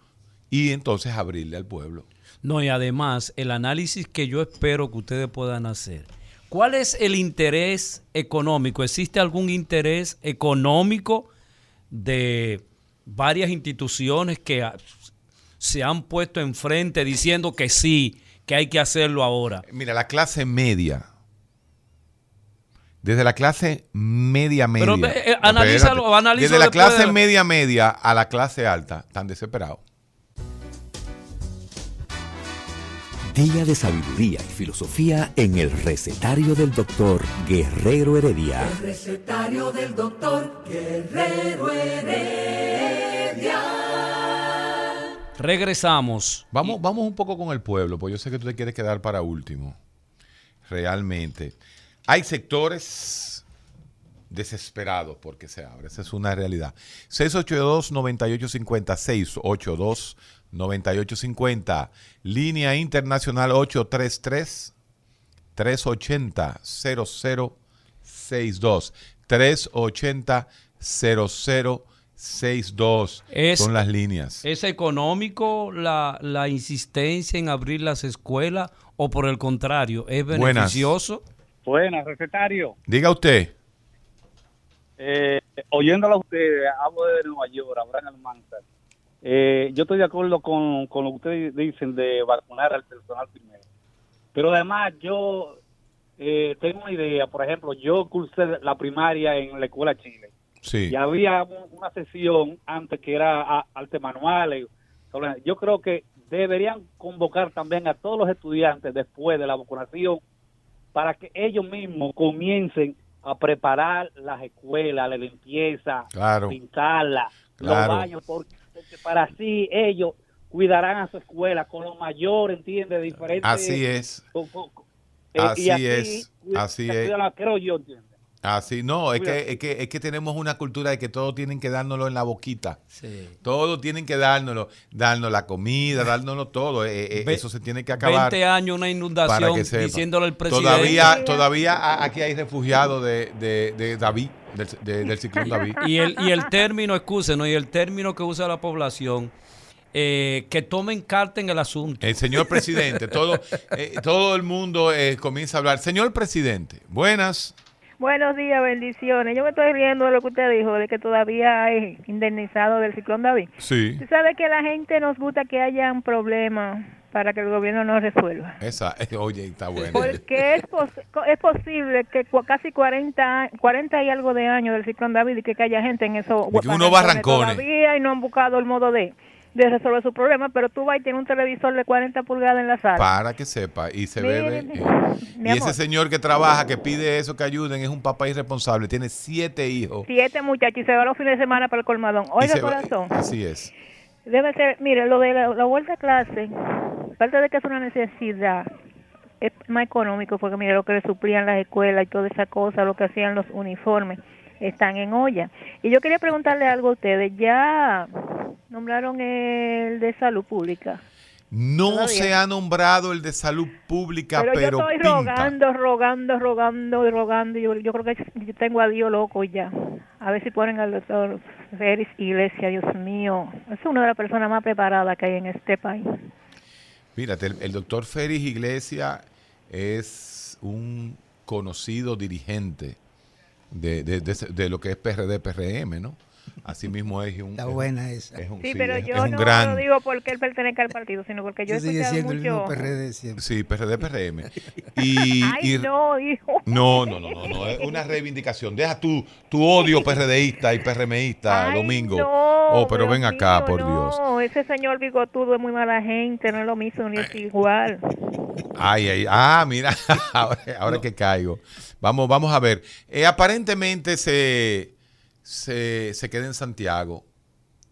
y entonces abrirle al pueblo. No, y además, el análisis que yo espero que ustedes puedan hacer. ¿Cuál es el interés económico? ¿Existe algún interés económico de varias instituciones que se han puesto enfrente diciendo que sí, que hay que hacerlo ahora? Mira, la clase media. Desde la clase media media. Pero, eh, eh, analízalo, espérate. analízalo Desde la clase de- media media a la clase alta, están desesperados. Día de sabiduría y filosofía en el recetario del doctor Guerrero Heredia. El recetario del doctor Guerrero Heredia. Regresamos. Vamos, vamos un poco con el pueblo, pues yo sé que tú te quieres quedar para último. Realmente. Hay sectores desesperados porque se abra. Esa es una realidad. 682-9850, 682-9850, línea internacional 833 380 0062 380 0062 Es- son las líneas. ¿Es económico la, la insistencia en abrir las escuelas o por el contrario, es beneficioso? Buenas, recetario. Diga usted. Eh, oyéndolo a ustedes, hablo de Nueva York, Abraham Almanzar. Eh, yo estoy de acuerdo con, con lo que ustedes dicen de vacunar al personal primero. Pero además yo eh, tengo una idea, por ejemplo, yo cursé la primaria en la Escuela Chile Sí. y había un- una sesión antes que era a- arte manuales. Yo creo que deberían convocar también a todos los estudiantes después de la vacunación para que ellos mismos comiencen a preparar las escuelas, la limpieza, Claro. pintarlas, Claro. los baños, porque, porque para así ellos cuidarán a su escuela con lo mayor, ¿entiendes? Diferentes... Así es. con- con- eh, Así y es, cuida- así es. Creo yo, ¿entiendes? Así, no, es que, es, que, es que tenemos una cultura de que todo tienen que dárnoslo en la boquita. Sí. Todo tienen que dárnoslo, darnos la comida, dárnoslo todo. eh, eh, Ve- eso se tiene que acabar. 20 años una inundación diciéndole al presidente. Todavía, todavía aquí hay refugiados de, de, de David, del, de- del ciclón David. Y el, y el término, excúsenos, y el término que usa la población, eh, que tomen carta en el asunto. El señor presidente, todo, eh, todo el mundo eh, comienza a hablar. Señor presidente, buenas. Buenos días, bendiciones. Yo me estoy riendo de lo que usted dijo, de que todavía hay indemnizado del ciclón David. Sí, Usted sabe que la gente nos gusta que haya un problema para que el gobierno no resuelva. esa, eh, oye, está bueno. Porque es, pos- es posible que casi 40, a- 40 y algo de años del ciclón David y que, haya gente en Y que unos barrancones. todavía y no han buscado el modo de, de resolver su problema, pero tú vas y tienes un televisor de 40 pulgadas en la sala. Para que sepa, y se bebe. eh, y ese señor que trabaja, que pide eso, que ayuden, es un papá irresponsable, tiene siete hijos. Siete muchachos y se va los fines de semana para el colmadón. Oiga, se va- corazón. Así es. Debe ser, mire, lo de la, la vuelta a clase, aparte de que es una necesidad, es más económico porque mire lo que le suplían las escuelas y toda esa cosa, lo que hacían los uniformes, están en olla. Y yo quería preguntarle algo a ustedes, ya nombraron el de salud pública, No Todavía. se ha nombrado el de salud pública, pero, pero, yo estoy pinta. rogando, rogando, rogando y rogando, yo, yo creo que yo tengo a Dios loco ya. A ver si ponen al doctor Félix Iglesia, Dios mío, es una de las personas más preparadas que hay en este país. Fíjate, el, el doctor Félix Iglesia es un conocido dirigente de, de- de lo que es PRD, PRM, ¿no? Así mismo es un... Está es- buena esa. es un- Sí, sí, pero es- yo es un no gran... lo digo porque él pertenezca al partido, sino porque yo he escuchado siendo el mismo mucho... PRD siempre. Sí, PRD, PRM. Y, Ay, y- no, hijo. No, no, no, no, no, es una reivindicación. Deja tu, tu odio PRDista y PRMista, Ay, Domingo. no, oh, pero ven acá, mío, por no, Dios. ese señor bigotudo es muy mala gente, no es lo mismo ni es igual. Ay, ay, ah, mira, ahora, ahora que caigo. Vamos, vamos a ver. Eh, aparentemente se, se, se queda en Santiago.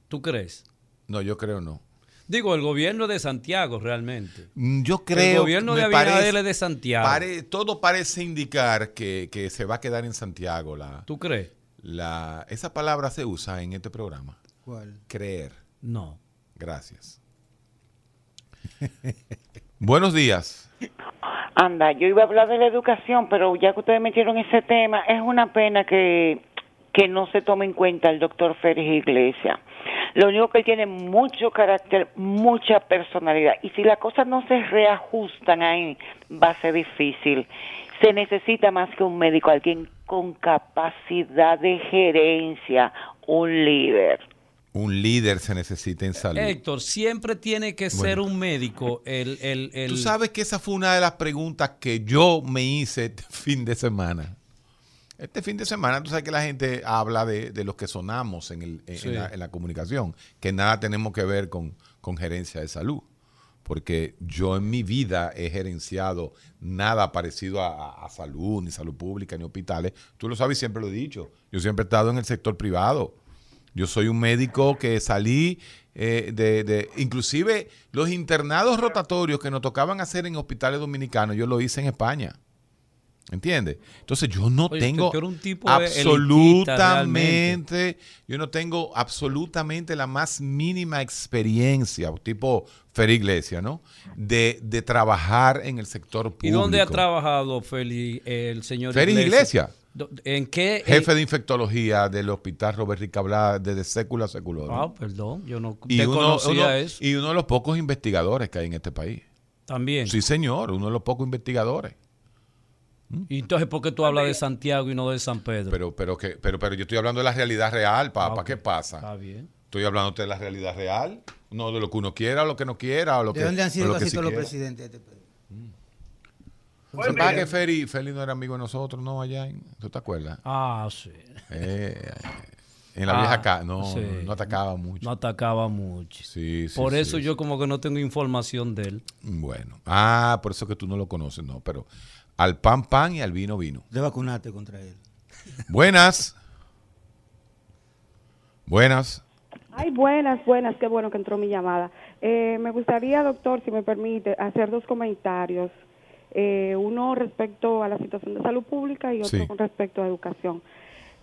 ¿Tú crees? No, yo creo no. Digo, el gobierno de Santiago realmente. Mm, Yo el creo gobierno me de Abinader es de Santiago. pare- todo parece indicar que, que se va a quedar en Santiago. La, ¿Tú crees? la, esa palabra se usa en este programa. ¿Cuál? Creer. No. Gracias. Buenos días. Anda, yo iba a hablar de la educación, pero ya que ustedes metieron ese tema, es una pena que, que no se tome en cuenta el doctor Félix Iglesias. Lo único que él tiene mucho carácter, mucha personalidad, y si las cosas no se reajustan ahí, va a ser difícil. Se necesita más que un médico, alguien con capacidad de gerencia, un líder. Un líder se necesita en salud. Héctor, siempre tiene que ser un médico el, el, el- Tú sabes que esa fue una de las preguntas que yo me hice este fin de semana. Este fin de semana, tú sabes que la gente habla de, de los que sonamos en, el- en- Sí. en la, en la comunicación, que nada tenemos que ver con, con gerencia de salud. Porque yo en mi vida he gerenciado nada parecido a, a- a salud, ni salud pública, ni hospitales. Tú lo sabes, siempre lo he dicho. Yo siempre he estado en el sector privado. Yo soy un médico que salí eh, de, de- Inclusive los internados rotatorios que nos tocaban hacer en hospitales dominicanos, yo lo hice en España. ¿Entiendes? Entonces yo no Oye, tengo un tipo elitista, absolutamente, yo no tengo absolutamente la más mínima experiencia, tipo Fer Iglesia, ¿no? De, de trabajar en el sector público. ¿Y dónde ha trabajado Feli, el señor Félix Iglesia? Do- ¿En qué? Jefe de infectología del hospital Robert Ricabla desde século a século. Ah, perdón, yo no y, uno, desconocía uno- eso. y uno de los pocos investigadores que hay en este país. También. Sí, señor, uno de los pocos investigadores. ¿Y entonces por qué tú hablas de Santiago y no de San Pedro? Pero, pero, que, pero, pero yo estoy hablando de la realidad real, papá. Ah, ¿Qué pasa? Está bien. Estoy hablando de la realidad real, no de lo que uno quiera, o lo que no quiera, o lo ¿De que, dónde han sido lo que casi sí todos los presidentes de este país? Lo que pasa es que Feli, Feli no era amigo de nosotros, ¿no? Allá, en, ¿tú te acuerdas? Ah, sí. Eh, en la Ah, vieja casa, no, sí. no atacaba mucho. No atacaba mucho. Sí, sí, Por sí, eso sí. yo como que no tengo información de él. Bueno, ah, por eso que tú no lo conoces, no, pero al pan pan y al vino vino. De vacunarte contra él. Buenas. Buenas. Ay, buenas, buenas, qué bueno que entró mi llamada. Eh, me gustaría, doctor, si me permite, hacer dos comentarios. Eh, uno respecto a la situación de salud pública y otro Sí. con respecto a educación.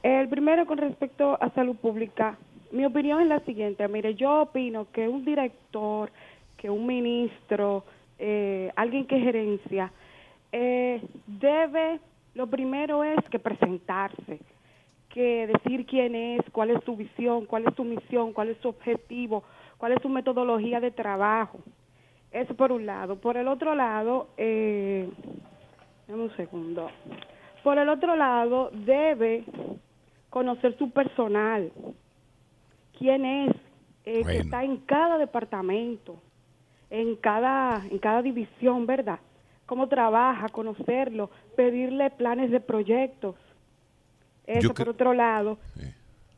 El primero con respecto a salud pública, mi opinión es la siguiente. Mire, yo opino que un director, que un ministro, eh, alguien que gerencia, eh, debe, lo primero es que presentarse que decir quién es, cuál es su visión, cuál es su misión, cuál es su objetivo, cuál es su metodología de trabajo. Eso por un lado. Por el otro lado, eh, dame un segundo. Por el otro lado, debe conocer su personal. ¿Quién es? Eh, que está en cada departamento, en cada, en cada división, ¿verdad? Cómo trabaja, conocerlo, pedirle planes de proyectos. Eso por otro lado.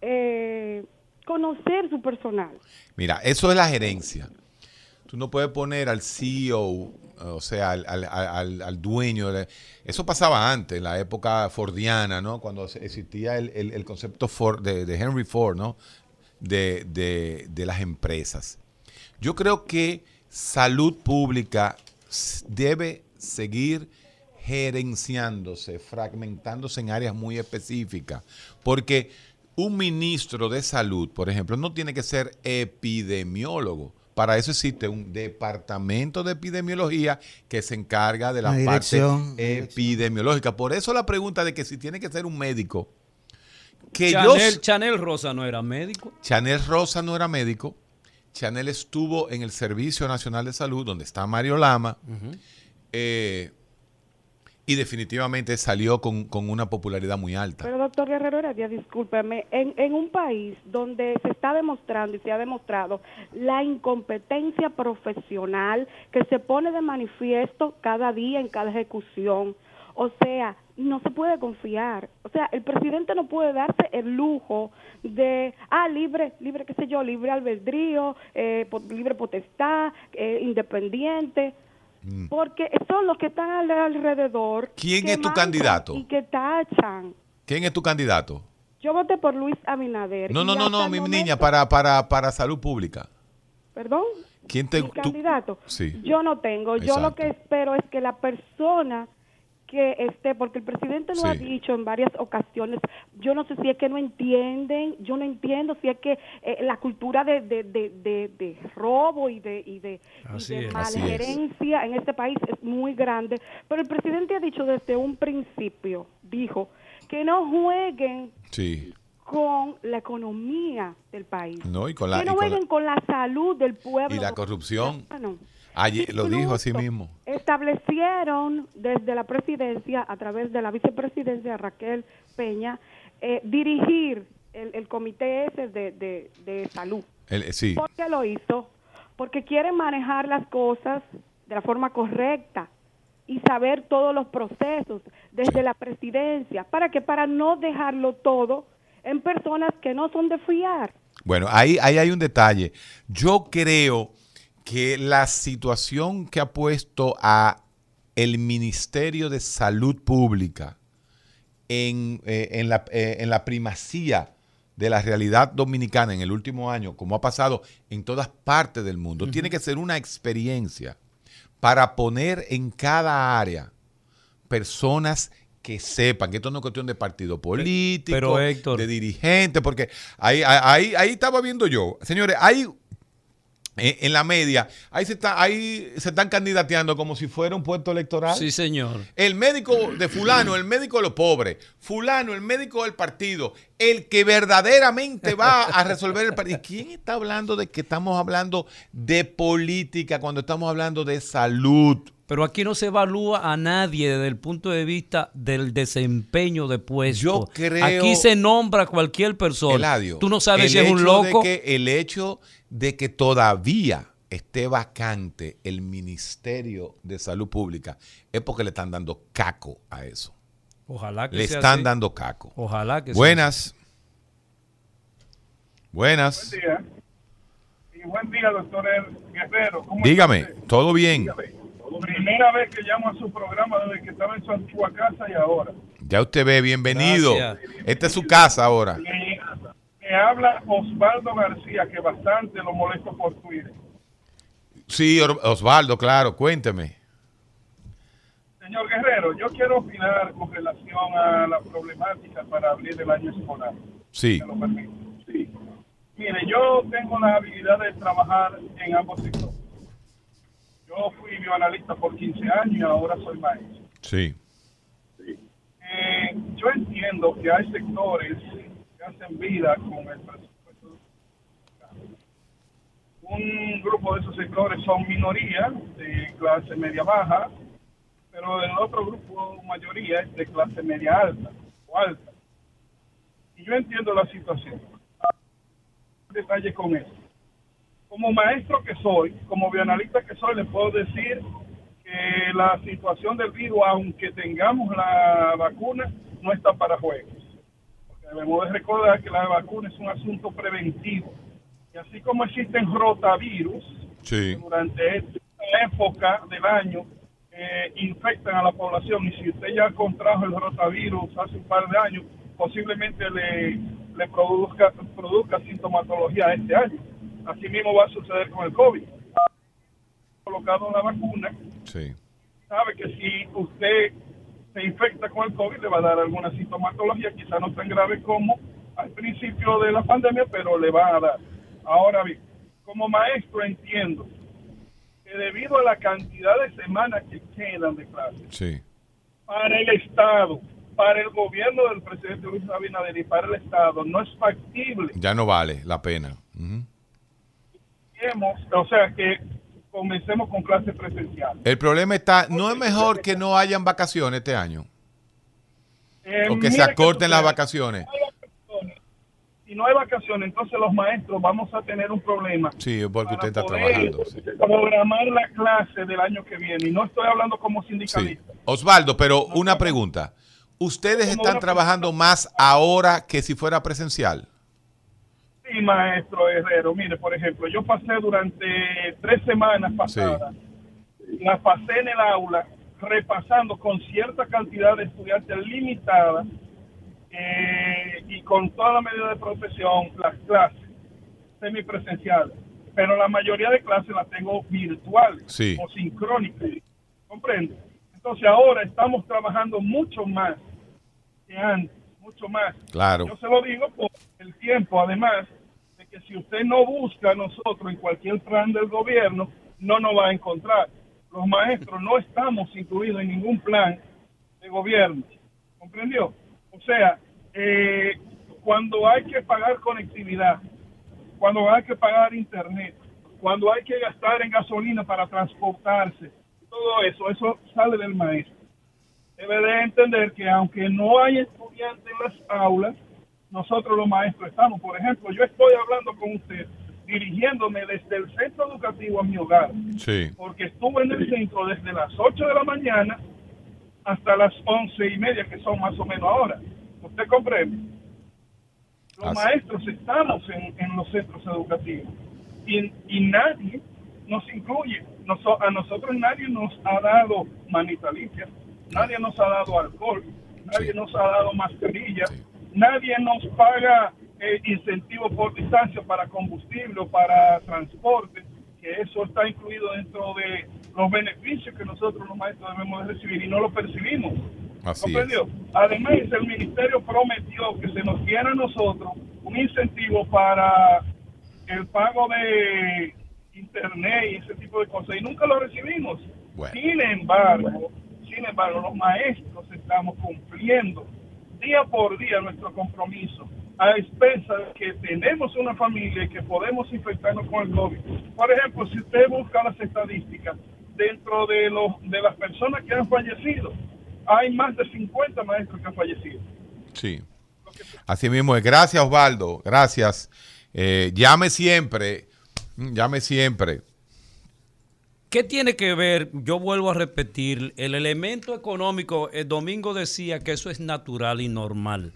Eh, conocer su personal. Mira, eso es la gerencia. Tú no puedes poner al CEO, o sea, al, al- al- al dueño. de- Eso pasaba antes, en la época fordiana, ¿no? Cuando existía el, el- el concepto Ford, de, de Henry Ford, ¿no? De, de- de las empresas. Yo creo que salud pública debe seguir gerenciándose, fragmentándose en áreas muy específicas, porque un ministro de salud, por ejemplo, no tiene que ser epidemiólogo. Para eso existe un departamento de epidemiología que se encarga de la parte epidemiológica. Por eso la pregunta de que si tiene que ser un médico. Que yo Chanel, Chanel Rosa no era médico. Chanel Rosa no era médico. Chanel estuvo en el Servicio Nacional de Salud, donde está Mario Lama, eh, y definitivamente salió con, con una popularidad muy alta. Pero doctor Guerrero Heredia, discúlpeme, en, en un país donde se está demostrando y se ha demostrado la incompetencia profesional que se pone de manifiesto cada día en cada ejecución, o sea, no se puede confiar. O sea, el presidente no puede darse el lujo de, ah, libre, libre, qué sé yo, libre albedrío, eh, libre potestad, eh, independiente. Porque son los que están al- alrededor. Mm. ¿Quién es tu candidato? Y que tachan. ¿Quién es tu candidato? Yo voté por Luis Abinader. No, no, no, no, mi momento- niña, para, para, para salud pública. Perdón. ¿Quién te Mi tú- candidato. Sí. Yo no tengo. Yo lo que espero es que la persona que esté, porque el presidente lo ha dicho en varias ocasiones, yo no sé si es que no entienden, yo no entiendo si es que eh, la cultura de, de, de, de, de robo y de, y de, y de es. Es. en este país es muy grande, pero el presidente ha dicho desde un principio, dijo, que no jueguen Sí. con la economía del país. No, y con la, que y no con la- jueguen con la salud del pueblo. y la corrupción. Ah, no. Ayer lo dijo así mismo. Establecieron desde la presidencia, a través de la vicepresidencia Raquel Peña, eh, dirigir el, el comité ese de, de, de salud. El- sí. ¿Por qué lo hizo? Porque quieren manejar las cosas de la forma correcta y saber todos los procesos desde Sí. la presidencia. ¿Para que Para no dejarlo todo en personas que no son de fiar. Bueno, ahí, ahí hay un detalle. Yo creo que la situación que ha puesto a el Ministerio de Salud Pública en, eh, en la, eh, en la primacía de la realidad dominicana en el último año, como ha pasado en todas partes del mundo, tiene que ser una experiencia para poner en cada área personas que sepan que esto no es cuestión de partido político, pero, Héctor- de dirigente, porque ahí, ahí, ahí estaba viendo yo. Señores, hay en la media, ahí se, está, ahí se están candidateando como si fuera un puesto electoral. Sí, señor. El médico de fulano, el médico de los pobres, fulano, el médico del partido, el que verdaderamente va a resolver el partido. ¿Quién está hablando de que estamos hablando de política cuando estamos hablando de salud? Pero aquí no se evalúa a nadie desde el punto de vista del desempeño de puesto. Yo creo- Aquí se nombra a cualquier persona. Eladio, Tú no sabes si es un loco. de que- el hecho de que todavía esté vacante el Ministerio de Salud Pública es porque le están dando caco a eso. Ojalá que Le sea están así. dando caco. Ojalá que sea Buenas. Buenas. Buen día. Y buen día, doctor Guerrero. ¿Cómo Dígame? ¿todo bien? Primera vez que llamo a su programa desde que estaba en su antigua casa y ahora. Ya usted ve, bienvenido. Gracias. Esta es su casa ahora. Me habla Osvaldo García, que bastante lo molesto por Twitter. Sí, Osvaldo, claro, cuénteme. Señor Guerrero, yo quiero opinar con relación a la problemática para abrir el año escolar. Sí, ¿Me lo permite? Sí. Mire, yo tengo la habilidad de trabajar en ambos sectores. Yo fui bioanalista por 15 años y ahora soy maestro. sí, Eh, yo entiendo que hay sectores que hacen vida con el presupuesto. Un grupo de esos sectores son minoría de clase media baja, pero el otro grupo, mayoría, es de clase media alta o alta. Y yo entiendo la situación. Detalle con eso. Como maestro que soy, como bioanalista que soy, le puedo decir que la situación del virus, aunque tengamos la vacuna, no está para juegos. Debemos de recordar que la vacuna es un asunto preventivo. Y así como existen rotavirus, sí. durante esta época del año eh, infectan a la población y si usted ya contrajo el rotavirus hace un par de años, posiblemente le, le produzca, produzca sintomatología este año. Así mismo va a suceder con el COVID. Colocado la vacuna, Sí. sabe que si usted se infecta con el COVID le va a dar alguna sintomatología, quizá no tan grave como al principio de la pandemia, pero le va a dar. Ahora bien, como maestro entiendo que debido a la cantidad de semanas que quedan de clase, Sí. para el Estado, para el gobierno del presidente Luis Abinader y para el Estado, no es factible Ya no vale la pena. O sea, que comencemos con clase presencial. El problema está, ¿no es mejor que no hayan vacaciones este año? Eh, O que se acorten las vacaciones. Si no hay vacaciones, entonces los maestros vamos a tener un problema. Sí, porque usted está trabajando. sí. Programar la clase del año que viene. Y no estoy hablando como Sí. sindicalista. Osvaldo, pero una pregunta. ¿Ustedes están trabajando más ahora que si fuera presencial? Sí, maestro Herrero. Mire, por ejemplo, yo pasé durante tres semanas pasadas, las pasé en el aula repasando con cierta cantidad de estudiantes limitada eh, y con toda la medida de protección las clases semipresenciales. Pero la mayoría de clases las tengo virtuales Sí. o sincrónicas. ¿Comprende? Entonces ahora estamos trabajando mucho más que antes, mucho más. Claro. Yo se lo digo por el tiempo, además, de que si usted no busca a nosotros en cualquier plan del gobierno, no nos va a encontrar. Los maestros no estamos incluidos en ningún plan de gobierno. ¿Comprendió? O sea, eh, cuando hay que pagar conectividad, cuando hay que pagar internet, cuando hay que gastar en gasolina para transportarse, todo eso, eso sale del maestro. Debe de entender que aunque no hay estudiantes en las aulas, nosotros los maestros estamos. Por ejemplo, yo estoy hablando con usted, dirigiéndome desde el centro educativo a mi hogar, Sí. porque estuve en el centro desde las 8 de la mañana hasta las once y media, que son más o menos ahora. ¿Usted comprende? Los Así. maestros estamos en, en los centros educativos y, y nadie nos incluye. Noso- a nosotros nadie nos ha dado manita limpia, nadie nos ha dado alcohol, nadie Sí. nos ha dado mascarilla, Sí. Nadie nos paga eh, incentivos por distancia para combustible o para transporte, que eso está incluido dentro de los beneficios que nosotros los maestros debemos de recibir y no lo percibimos. Así ¿Comprendió? Además, el ministerio prometió que se nos diera a nosotros un incentivo para el pago de internet y ese tipo de cosas y nunca lo recibimos. Sin embargo, sin embargo, los maestros estamos cumpliendo día por día nuestro compromiso a expensas que tenemos una familia y que podemos infectarnos con el COVID. Por ejemplo, si usted busca las estadísticas, dentro de, los, de las personas que han fallecido, hay más de 50 maestros que han fallecido. Sí. Así mismo es. Gracias, Osvaldo. Gracias. Eh, llame siempre. Llame siempre. ¿Qué tiene que ver? Yo vuelvo a repetir, el elemento económico, el domingo decía que eso es natural y normal.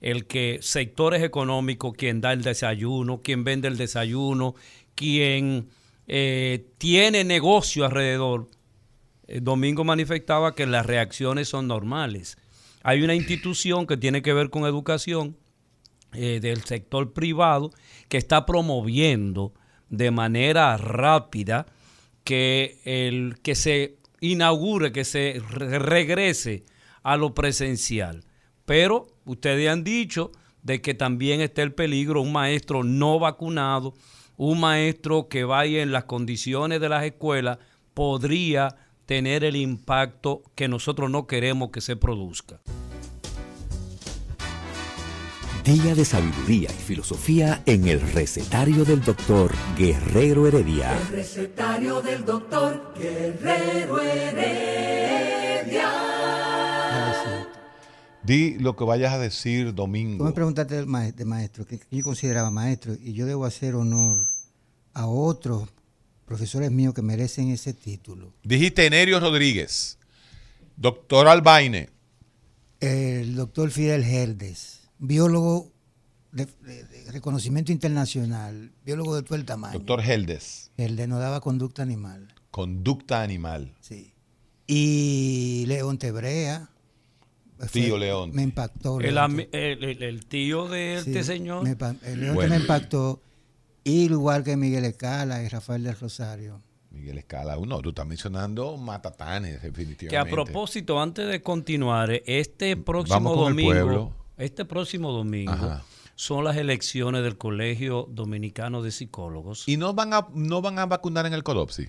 El que sectores económicos, quien da el desayuno, quien vende el desayuno, quien eh, tiene negocio alrededor, el domingo manifestaba que las reacciones son normales. Hay una institución que tiene que ver con educación eh, del sector privado que está promoviendo de manera rápida que, el, que se inaugure, que se regrese a lo presencial. Pero ustedes han dicho de que también está el peligro un maestro no vacunado, un maestro que vaya en las condiciones de las escuelas, podría tener el impacto que nosotros no queremos que se produzca. Día de sabiduría y filosofía en el recetario del doctor Guerrero Heredia. El recetario del doctor Guerrero Heredia. Di lo que vayas a decir domingo. Tú me preguntaste de maestro, que yo consideraba maestro, y yo debo hacer honor a otros profesores míos que merecen ese título. Dijiste Enerio Rodríguez, doctor Albaine. El doctor Fidel Herdes biólogo de, reconocimiento internacional, biólogo de todo el tamaño. Doctor Heldes. Heldes nos daba conducta animal. Conducta animal. Sí. Y León Tebrea. Tío León. Me impactó. El, tío de este señor. el León me impactó. Igual que Miguel Escala y Rafael del Rosario. Miguel Escala, uno, tú estás mencionando matatanes, definitivamente. Que a propósito, antes de continuar, este próximo domingo este próximo domingo son las elecciones del Colegio Dominicano de Psicólogos. ¿Y no van a, no van a vacunar en el CODOPSI?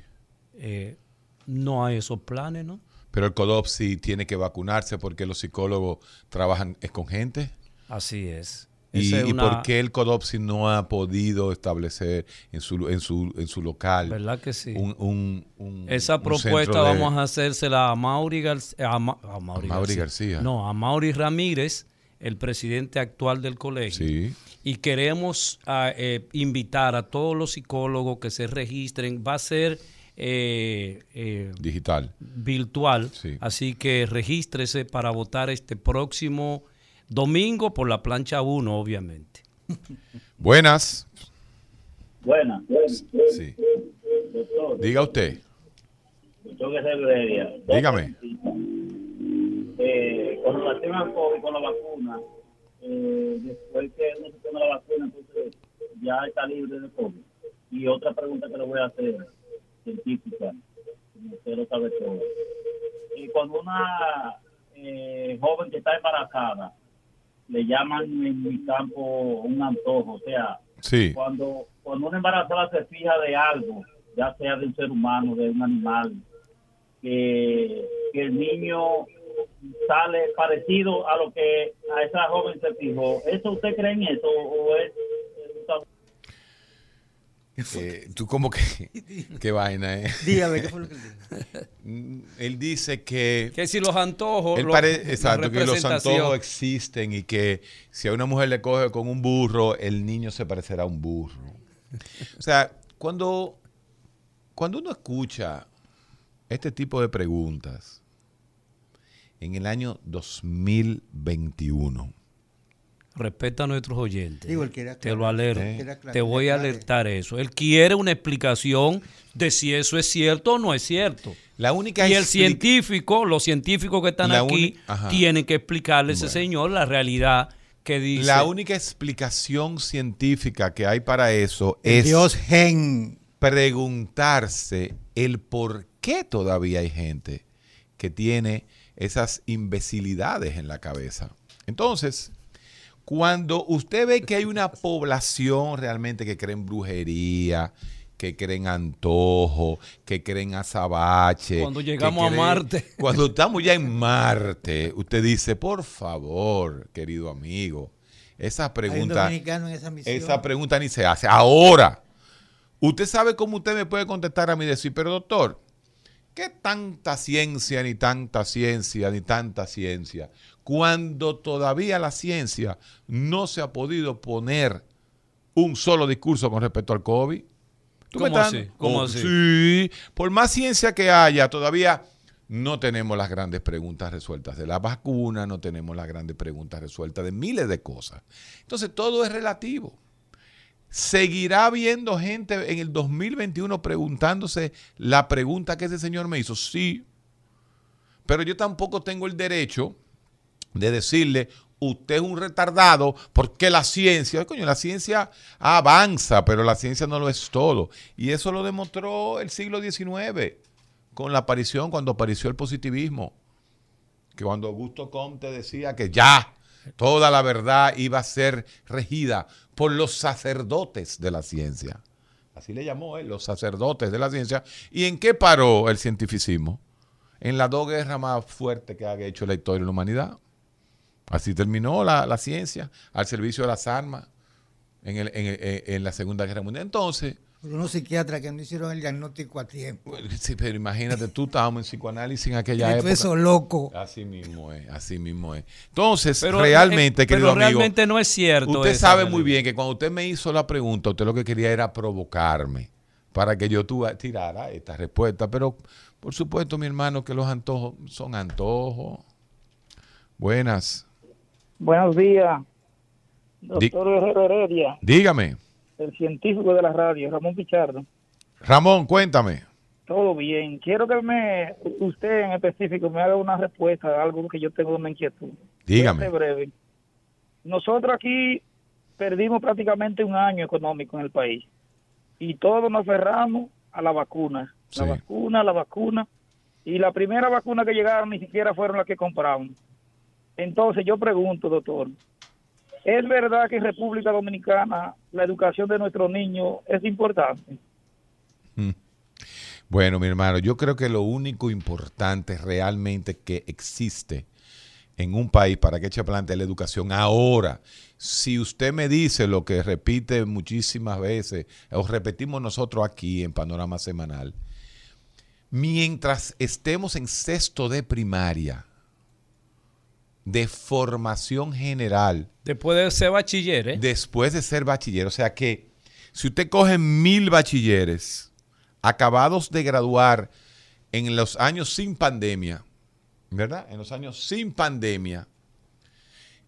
Eh, no hay esos planes, ¿no? Pero el CODOPSI tiene que vacunarse porque los psicólogos trabajan con gente. Así es. ¿Y, por qué el CODOPSI no ha podido establecer en su, en su, en su local ¿verdad que sí? un, Esa propuesta vamos a hacérsela a Mauri, García, a, Mauri, García. No, a Mauri Ramírez el presidente actual del colegio. Y queremos ah, eh, invitar a todos los psicólogos que se registren. Va a ser eh, eh, digital, virtual. Así que regístrese para votar este próximo domingo por la plancha 1, obviamente. Buenas. Buenas. Sí. Diga usted. Dígame eh, con relación al COVID, con la vacuna, eh, después que uno se toma la vacuna, entonces ya está libre de COVID. Y otra pregunta que le voy a hacer, científica, usted lo sabe todo. Y cuando una eh, joven que está embarazada, le llaman en mi campo un antojo, o sea, cuando, cuando una embarazada se fija de algo, ya sea de un ser humano, de un animal, que, que el niño sale parecido a lo que a esa joven se fijó. ¿Eso usted cree en eso o es... Eh, tú como que qué vaina eh? dígame qué fue lo que él dijo él dice que que si los antojos exacto que los antojos existen y que si a una mujer le coge con un burro el niño se parecerá a un burro o sea cuando cuando uno escucha este tipo de preguntas en el año 2021. Respeta a nuestros oyentes. te lo alerto. te voy a alertar eso. Él quiere una explicación de si eso es cierto o no es cierto. La única y el científico, los científicos que están aquí, tienen que explicarle a ese señor la realidad que dice. La única explicación científica que hay para eso es Dios gen. preguntarse el por qué todavía hay gente que tiene esas imbecilidades en la cabeza. Entonces, cuando usted ve que hay una población realmente que cree en brujería, que creen antojo, que creen azabache. Cuando llegamos a Marte. Cuando estamos ya en Marte, usted dice, por favor, querido amigo, esa pregunta, esa pregunta ni se hace. Ahora, usted sabe cómo usted me puede contestar a mí y decir, pero doctor, ¿qué tanta ciencia, ni tanta ciencia, ni tanta ciencia? Cuando todavía la ciencia no se ha podido poner un solo discurso con respecto al COVID. ¿Tú me ¿Cómo así? ¿Cómo Oh, así? Sí, por más ciencia que haya, todavía no tenemos las grandes preguntas resueltas de la vacuna, no tenemos las grandes preguntas resueltas de miles de cosas. Entonces, todo es relativo. ¿Seguirá habiendo gente en el 2021 preguntándose la pregunta que ese señor me hizo? Sí. Pero yo tampoco tengo el derecho de decirle, usted es un retardado porque la ciencia, coño, la ciencia avanza, pero la ciencia no lo es todo. Y eso lo demostró el siglo XIX con la aparición, cuando apareció el positivismo. Que cuando Augusto Comte decía que ya toda la verdad iba a ser regida por los sacerdotes de la ciencia. Así le llamó él, los sacerdotes de la ciencia. ¿Y en qué paró el cientificismo? En las dos guerras más fuertes que ha hecho la historia de la humanidad. Así terminó la, la ciencia, al servicio de las armas en, el- en- en- en la Segunda Guerra Mundial. Entonces, unos psiquiatras que no hicieron el diagnóstico a tiempo. sí, pero imagínate, tú estábamos en psicoanálisis en aquella época. eso loco. Así mismo es, así mismo es. Entonces, Pero, realmente, eh, querido pero amigo, realmente no es cierto Usted sabe realidad. muy bien que cuando usted me hizo la pregunta, usted lo que quería era provocarme para que yo tuva- tirara esta respuesta. Pero, por supuesto, mi hermano, que los antojos son antojos. Buenas. Buenos días, doctor Herrero Heredia, Dígame. El científico de la radio, Ramón Pichardo. Ramón, cuéntame. Todo bien. Quiero que me usted en específico me haga una respuesta a algo que yo tengo una inquietud. Dígame. Breve. Nosotros aquí perdimos prácticamente un año económico en el país y todos nos aferramos a la vacuna. La vacuna, la vacuna. Y la primera vacuna que llegaron ni siquiera fueron las que compramos. Entonces yo pregunto, doctor, ¿es verdad que en República Dominicana la educación de nuestros niños es importante? Mm. Bueno, mi hermano, yo creo que lo único importante realmente que existe en un país para que eche adelante es la educación. Ahora, si usted me dice lo que repite muchísimas veces, o repetimos nosotros aquí en Panorama Semanal, mientras estemos en sexto de primaria, de formación general, Después de ser bachiller, ¿eh? después de ser bachiller. O sea que si usted coge mil bachilleres acabados de graduar en los años sin pandemia, ¿verdad? En los años sin pandemia,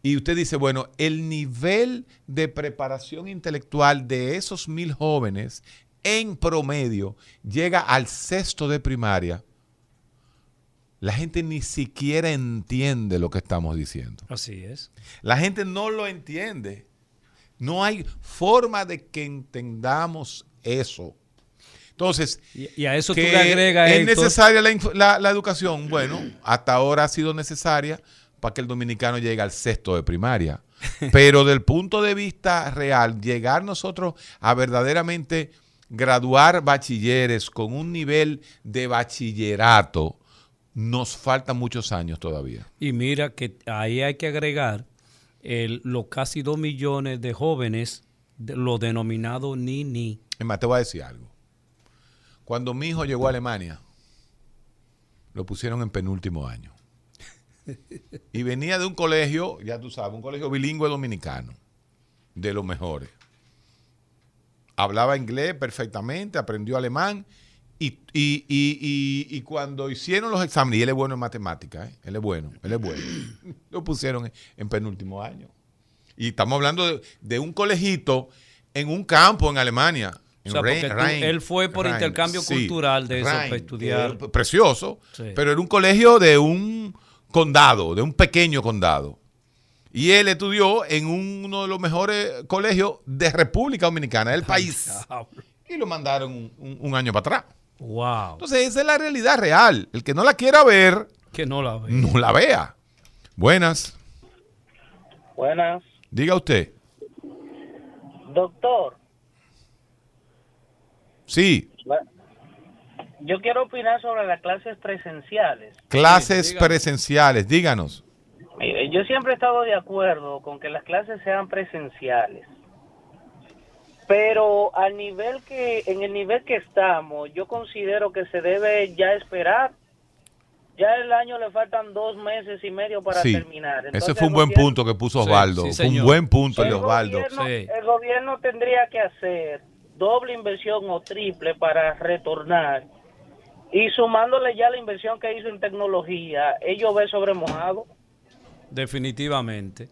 y usted dice, bueno, el nivel de preparación intelectual de esos mil jóvenes en promedio llega al sexto de primaria, la gente ni siquiera entiende lo que estamos diciendo. Así es. La gente no lo entiende. No hay forma de que entendamos eso. Entonces, Y, y a eso tú que le agregas, ¿es Héctor, necesaria la- la educación? Bueno, hasta ahora ha sido necesaria para que el dominicano llegue al sexto de primaria. Pero del punto de vista real, llegar nosotros a verdaderamente graduar bachilleres con un nivel de bachillerato, nos faltan muchos años todavía. Y mira que ahí hay que agregar el, los casi dos millones de jóvenes, de, lo denominado ni-ni. Es más, te voy a decir algo. Cuando mi hijo llegó a Alemania, lo pusieron en penúltimo año. Y venía de un colegio, ya tú sabes, un colegio bilingüe dominicano, de los mejores. Hablaba inglés perfectamente, aprendió alemán. Y, y- y- y- cuando hicieron los exámenes, y él es bueno en matemáticas, ¿eh? él es bueno, él es bueno, lo pusieron en, en penúltimo año. Y estamos hablando de, de un colegito en un campo en Alemania. O en sea, tú- él fue por intercambio cultural de eso, para estudiar. precioso, Sí. pero era un colegio de un condado, de un pequeño condado. Y él estudió en un- uno de los mejores colegios de República Dominicana, del país. Y lo mandaron un, un- un año para atrás. Wow. Entonces, esa es la realidad real. El que no la quiera ver, Que no la vea. no la vea. Buenas. Buenas. Diga usted. Doctor, Sí, yo quiero opinar sobre las clases presenciales. clases presenciales, díganos. Mire, yo siempre he estado de acuerdo con que las clases sean presenciales. Pero al nivel que, en el nivel que estamos, yo considero que se debe ya esperar. Ya el año le faltan dos meses y medio para Sí, terminar. ese Entonces, fue un buen gobierno- punto que puso Sí, Osvaldo. sí, fue un buen punto el de Osvaldo. gobierno, el gobierno tendría que hacer doble inversión o triple para retornar. Y sumándole ya la inversión que hizo en tecnología, ellos ven sobre mojado. Definitivamente.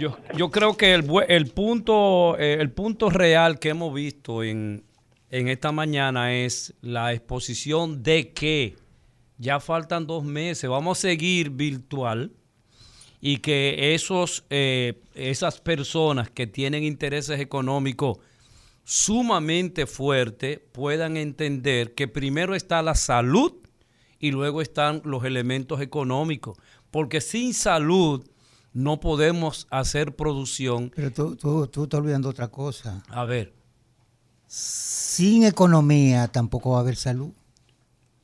Yo, yo creo que el, el punto eh, el punto real que hemos visto en, en esta mañana es la exposición de que ya faltan dos meses, vamos a seguir virtual y que esos eh, esas personas que tienen intereses económicos sumamente fuertes puedan entender que primero está la salud y luego están los elementos económicos, porque sin salud no podemos hacer producción. Pero tú, tú, tú estás olvidando otra cosa. A ver, Sin economía tampoco va a haber salud.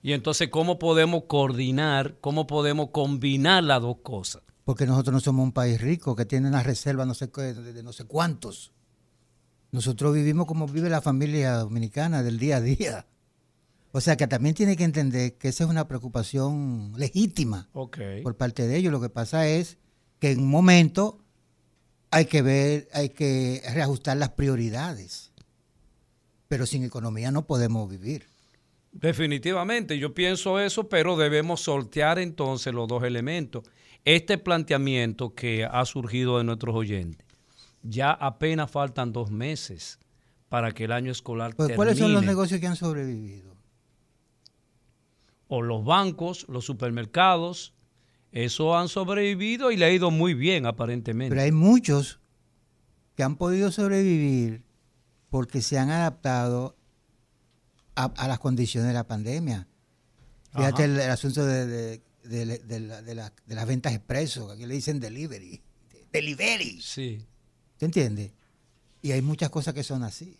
y entonces cómo podemos coordinar, cómo podemos combinar las dos cosas. Porque nosotros no somos un país rico que tiene una reserva no sé de, no sé cuántos. Nosotros vivimos como vive la familia dominicana del día a día. O sea que también tiene que entender que esa es una preocupación legítima Ok. por parte de ellos. Lo que pasa es que en un momento hay que ver, hay que reajustar las prioridades. Pero sin economía no podemos vivir. Definitivamente, yo pienso eso, pero debemos sortear entonces los dos elementos. Este planteamiento que ha surgido de nuestros oyentes, ya apenas faltan dos meses para que el año escolar Pues, termine. ¿Cuáles son los negocios que han sobrevivido? O los bancos, los supermercados, eso han sobrevivido y le ha ido muy bien aparentemente. Pero hay muchos que han podido sobrevivir porque se han adaptado a, a las condiciones de la pandemia. Fíjate el, el asunto de, de- de- de la- de la- de las ventas expreso, aquí le dicen delivery. Delivery. Sí. ¿Te entiendes? Y hay muchas cosas que son así.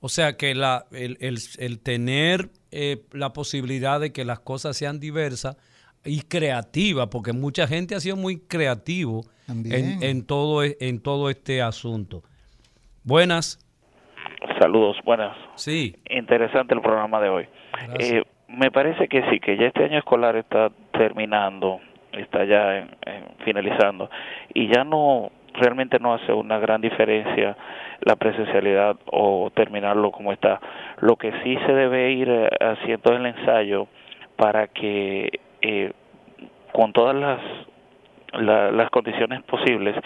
O sea que la, el, el- el tener eh, la posibilidad de que las cosas sean diversas y creativas, porque mucha gente ha sido muy creativo en, en todo, e- en todo este asunto. Buenas. Saludos, buenas. Sí. Interesante el programa de hoy. Eh, me parece que sí, que ya este año escolar está terminando, está ya en- en finalizando, y ya no, realmente no hace una gran diferencia la presencialidad o terminarlo como está. Lo que sí se debe ir eh, haciendo es el ensayo para que eh, con todas las la- las condiciones posibles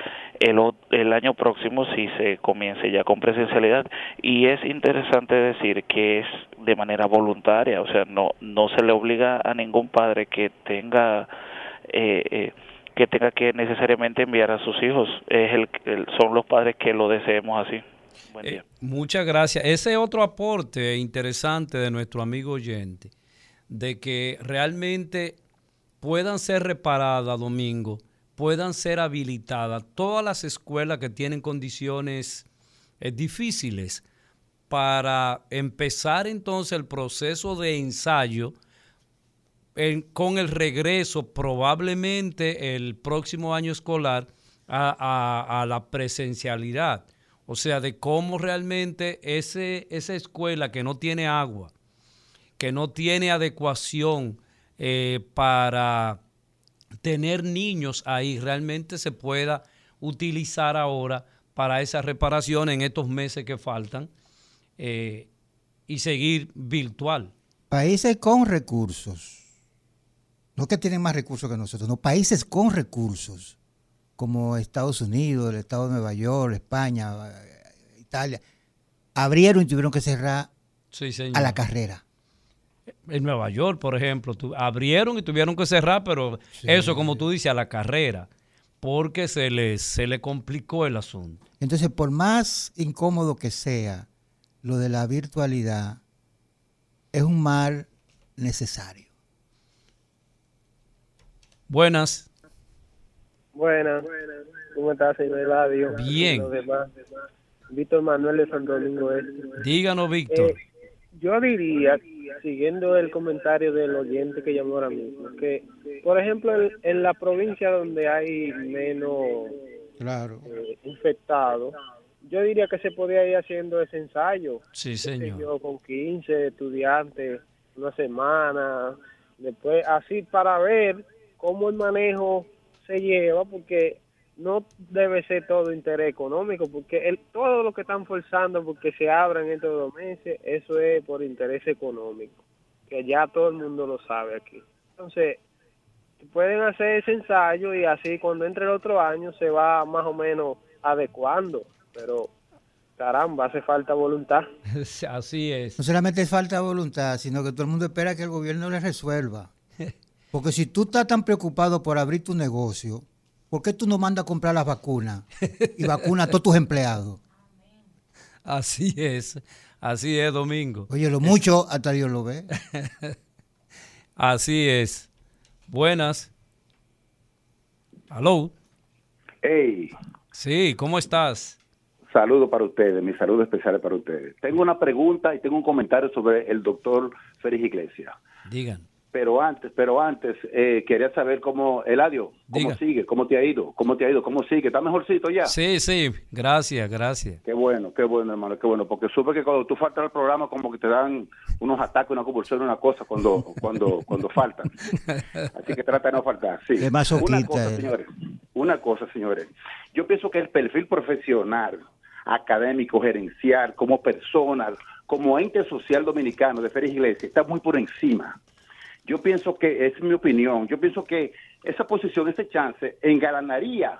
el, el año próximo si se comience ya con presencialidad y es interesante decir que es de manera voluntaria o sea no no se le obliga a ningún padre que tenga eh, eh, que tenga que necesariamente enviar a sus hijos es el, el- son los padres que lo deseemos así Buen día. Muchas gracias. Ese es otro aporte interesante de nuestro amigo oyente, de que realmente puedan ser reparadas, Domingo, puedan ser habilitadas todas las escuelas que tienen condiciones eh, difíciles para empezar entonces el proceso de ensayo en- con el regreso probablemente el próximo año escolar a, a- a la presencialidad. O sea, de cómo realmente ese, esa escuela que no tiene agua, que no tiene adecuación eh, para tener niños ahí, realmente se pueda utilizar ahora para esa reparación en estos meses que faltan eh, y seguir virtual. Países con recursos, no que tienen más recursos que nosotros, no, países con recursos, como Estados Unidos, el Estado de Nueva York, España, eh, Italia, abrieron y tuvieron que cerrar Sí, señor. a la carrera. En Nueva York, por ejemplo, tu- abrieron y tuvieron que cerrar, pero eso, como tú dices, a la carrera, porque se le, se le complicó el asunto. Entonces, por más incómodo que sea, lo de la virtualidad es un mal necesario. Buenas. Buenas. ¿Cómo estás, señor Eladio? Bien. Y los demás. Víctor Manuel de Santo Domingo Este. Díganos, Víctor. Eh, yo diría, siguiendo el comentario del oyente que llamó ahora mismo, que, por ejemplo, en, en la provincia donde hay menos Claro. eh, infectados, yo diría que se podría ir haciendo ese ensayo. Sí, qué sé señor. yo, con 15 estudiantes, una semana, después así para ver cómo el manejo se lleva, porque no debe ser todo interés económico, porque el, todo lo que están forzando porque se abran estos dos meses, eso es por interés económico, que ya todo el mundo lo sabe aquí. Entonces, pueden hacer ese ensayo y así cuando entre el otro año se va más o menos adecuando, pero caramba, hace falta voluntad. Así es. No solamente es falta de voluntad, sino que todo el mundo espera que el gobierno le resuelva. Porque si tú estás tan preocupado por abrir tu negocio, ¿por qué tú no mandas a comprar las vacunas y vacunas a todos tus empleados? Así es. Así es, Domingo. Oye, lo mucho hasta Dios lo ve. Así es. Buenas. Aló. Hey, Sí, ¿cómo estás? saludo para ustedes, mi saludo especial para ustedes. Tengo una pregunta y tengo un comentario sobre el doctor Félix Iglesias. Digan. Pero antes, pero antes, eh, quería saber cómo, Eladio, ¿cómo Diga. sigue? ¿Cómo te ha ido? ¿Cómo te ha ido? ¿Cómo sigue? ¿Está mejorcito ya? Sí, sí, gracias, gracias. Qué bueno, qué bueno, hermano, qué bueno, porque supe que cuando tú faltas al programa como que te dan unos ataques, una convulsión, una cosa cuando cuando cuando faltan. Así que trata de no faltar, sí. Una cosa, él. señores, una cosa, señores. Yo pienso que el perfil profesional, académico, gerencial, como persona, como ente social dominicano de Félix Iglesias está muy por encima. Yo pienso que, es mi opinión, yo pienso que esa posición, ese chance, engalanaría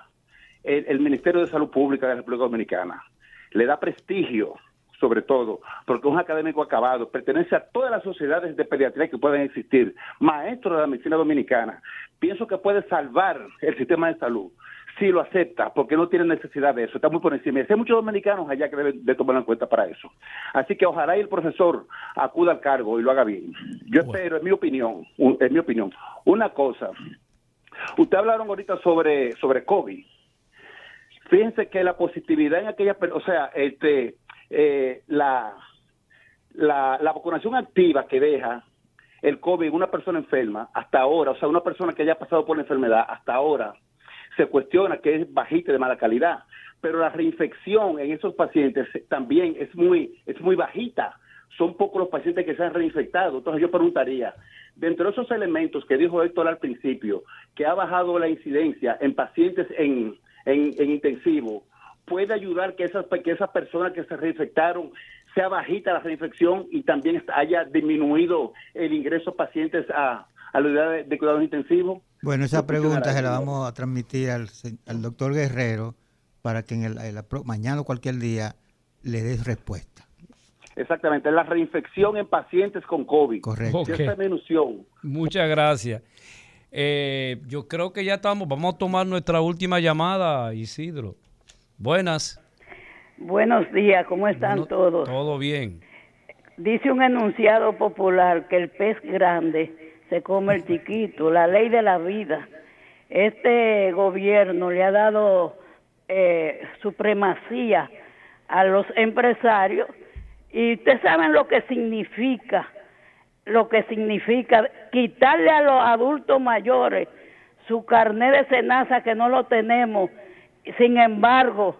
el, Ministerio de Salud Pública de la República Dominicana. Le da prestigio, sobre todo, porque es un académico acabado, pertenece a todas las sociedades de pediatría que pueden existir, maestro de la medicina dominicana. Pienso que puede salvar el sistema de salud si lo acepta, porque no tiene necesidad de eso, está muy por encima. Y hay muchos dominicanos allá que deben de tomarlo en cuenta para eso. Así que ojalá y el profesor acuda al cargo y lo haga bien. Yo espero, en mi opinión, en mi opinión, una cosa. Usted hablaron ahorita sobre, sobre COVID. Fíjense que la positividad en aquella, o sea, este, eh, la, la, la vacunación activa que deja el COVID en una persona enferma, hasta ahora, o sea, una persona que haya pasado por la enfermedad, hasta ahora, se cuestiona que es bajita de mala calidad, pero la reinfección en esos pacientes también es muy, es muy bajita. Son pocos los pacientes que se han reinfectado. Entonces yo preguntaría, dentro de esos elementos que dijo Héctor al principio, que ha bajado la incidencia en pacientes en, en, en intensivo, puede ayudar que esas, que esas personas que se reinfectaron sea bajita la reinfección y también haya disminuido el ingreso de pacientes a, a la unidad de, de cuidados intensivos? Bueno, esa ¿Qué opinión pregunta se la vamos a transmitir al, al doctor Guerrero para que en el, mañana o cualquier día le des respuesta. Exactamente, la reinfección en pacientes con COVID. Correcto. Ok. Esa disminución. Muchas gracias. Eh, yo creo que ya estamos. Vamos a tomar nuestra última llamada, Isidro. Buenas. Buenos días, ¿cómo están Bueno, todos? Todo bien. Dice un enunciado popular que el pez grande se come el chiquito, la ley de la vida. Este gobierno le ha dado eh, supremacía a los empresarios y ustedes saben lo que significa, lo que significa quitarle a los adultos mayores su carnet de cenaza que no lo tenemos. Sin embargo,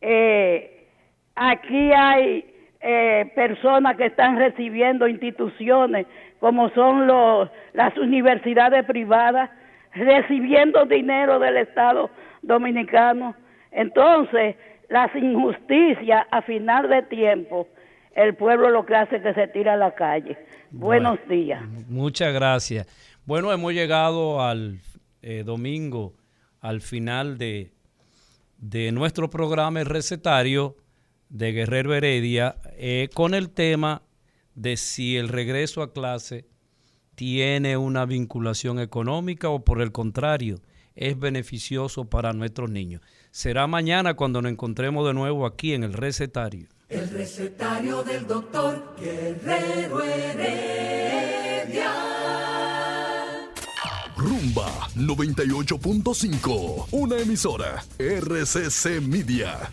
eh, aquí hay eh, personas que están recibiendo instituciones como son los, las universidades privadas, recibiendo dinero del Estado dominicano. Entonces, las injusticias a final de tiempo, el pueblo lo que hace es que se tira a la calle. Buenos días. Muchas gracias. Bueno, hemos llegado al eh, domingo, al final de, de nuestro programa El Recetario de Guerrero Heredia, eh, con el tema de si el regreso a clase tiene una vinculación económica o por el contrario, es beneficioso para nuestros niños. Será mañana cuando nos encontremos de nuevo aquí en el recetario. El recetario del doctor Guerrero Heredia. Rumba 98.5. Una emisora. RCC Media.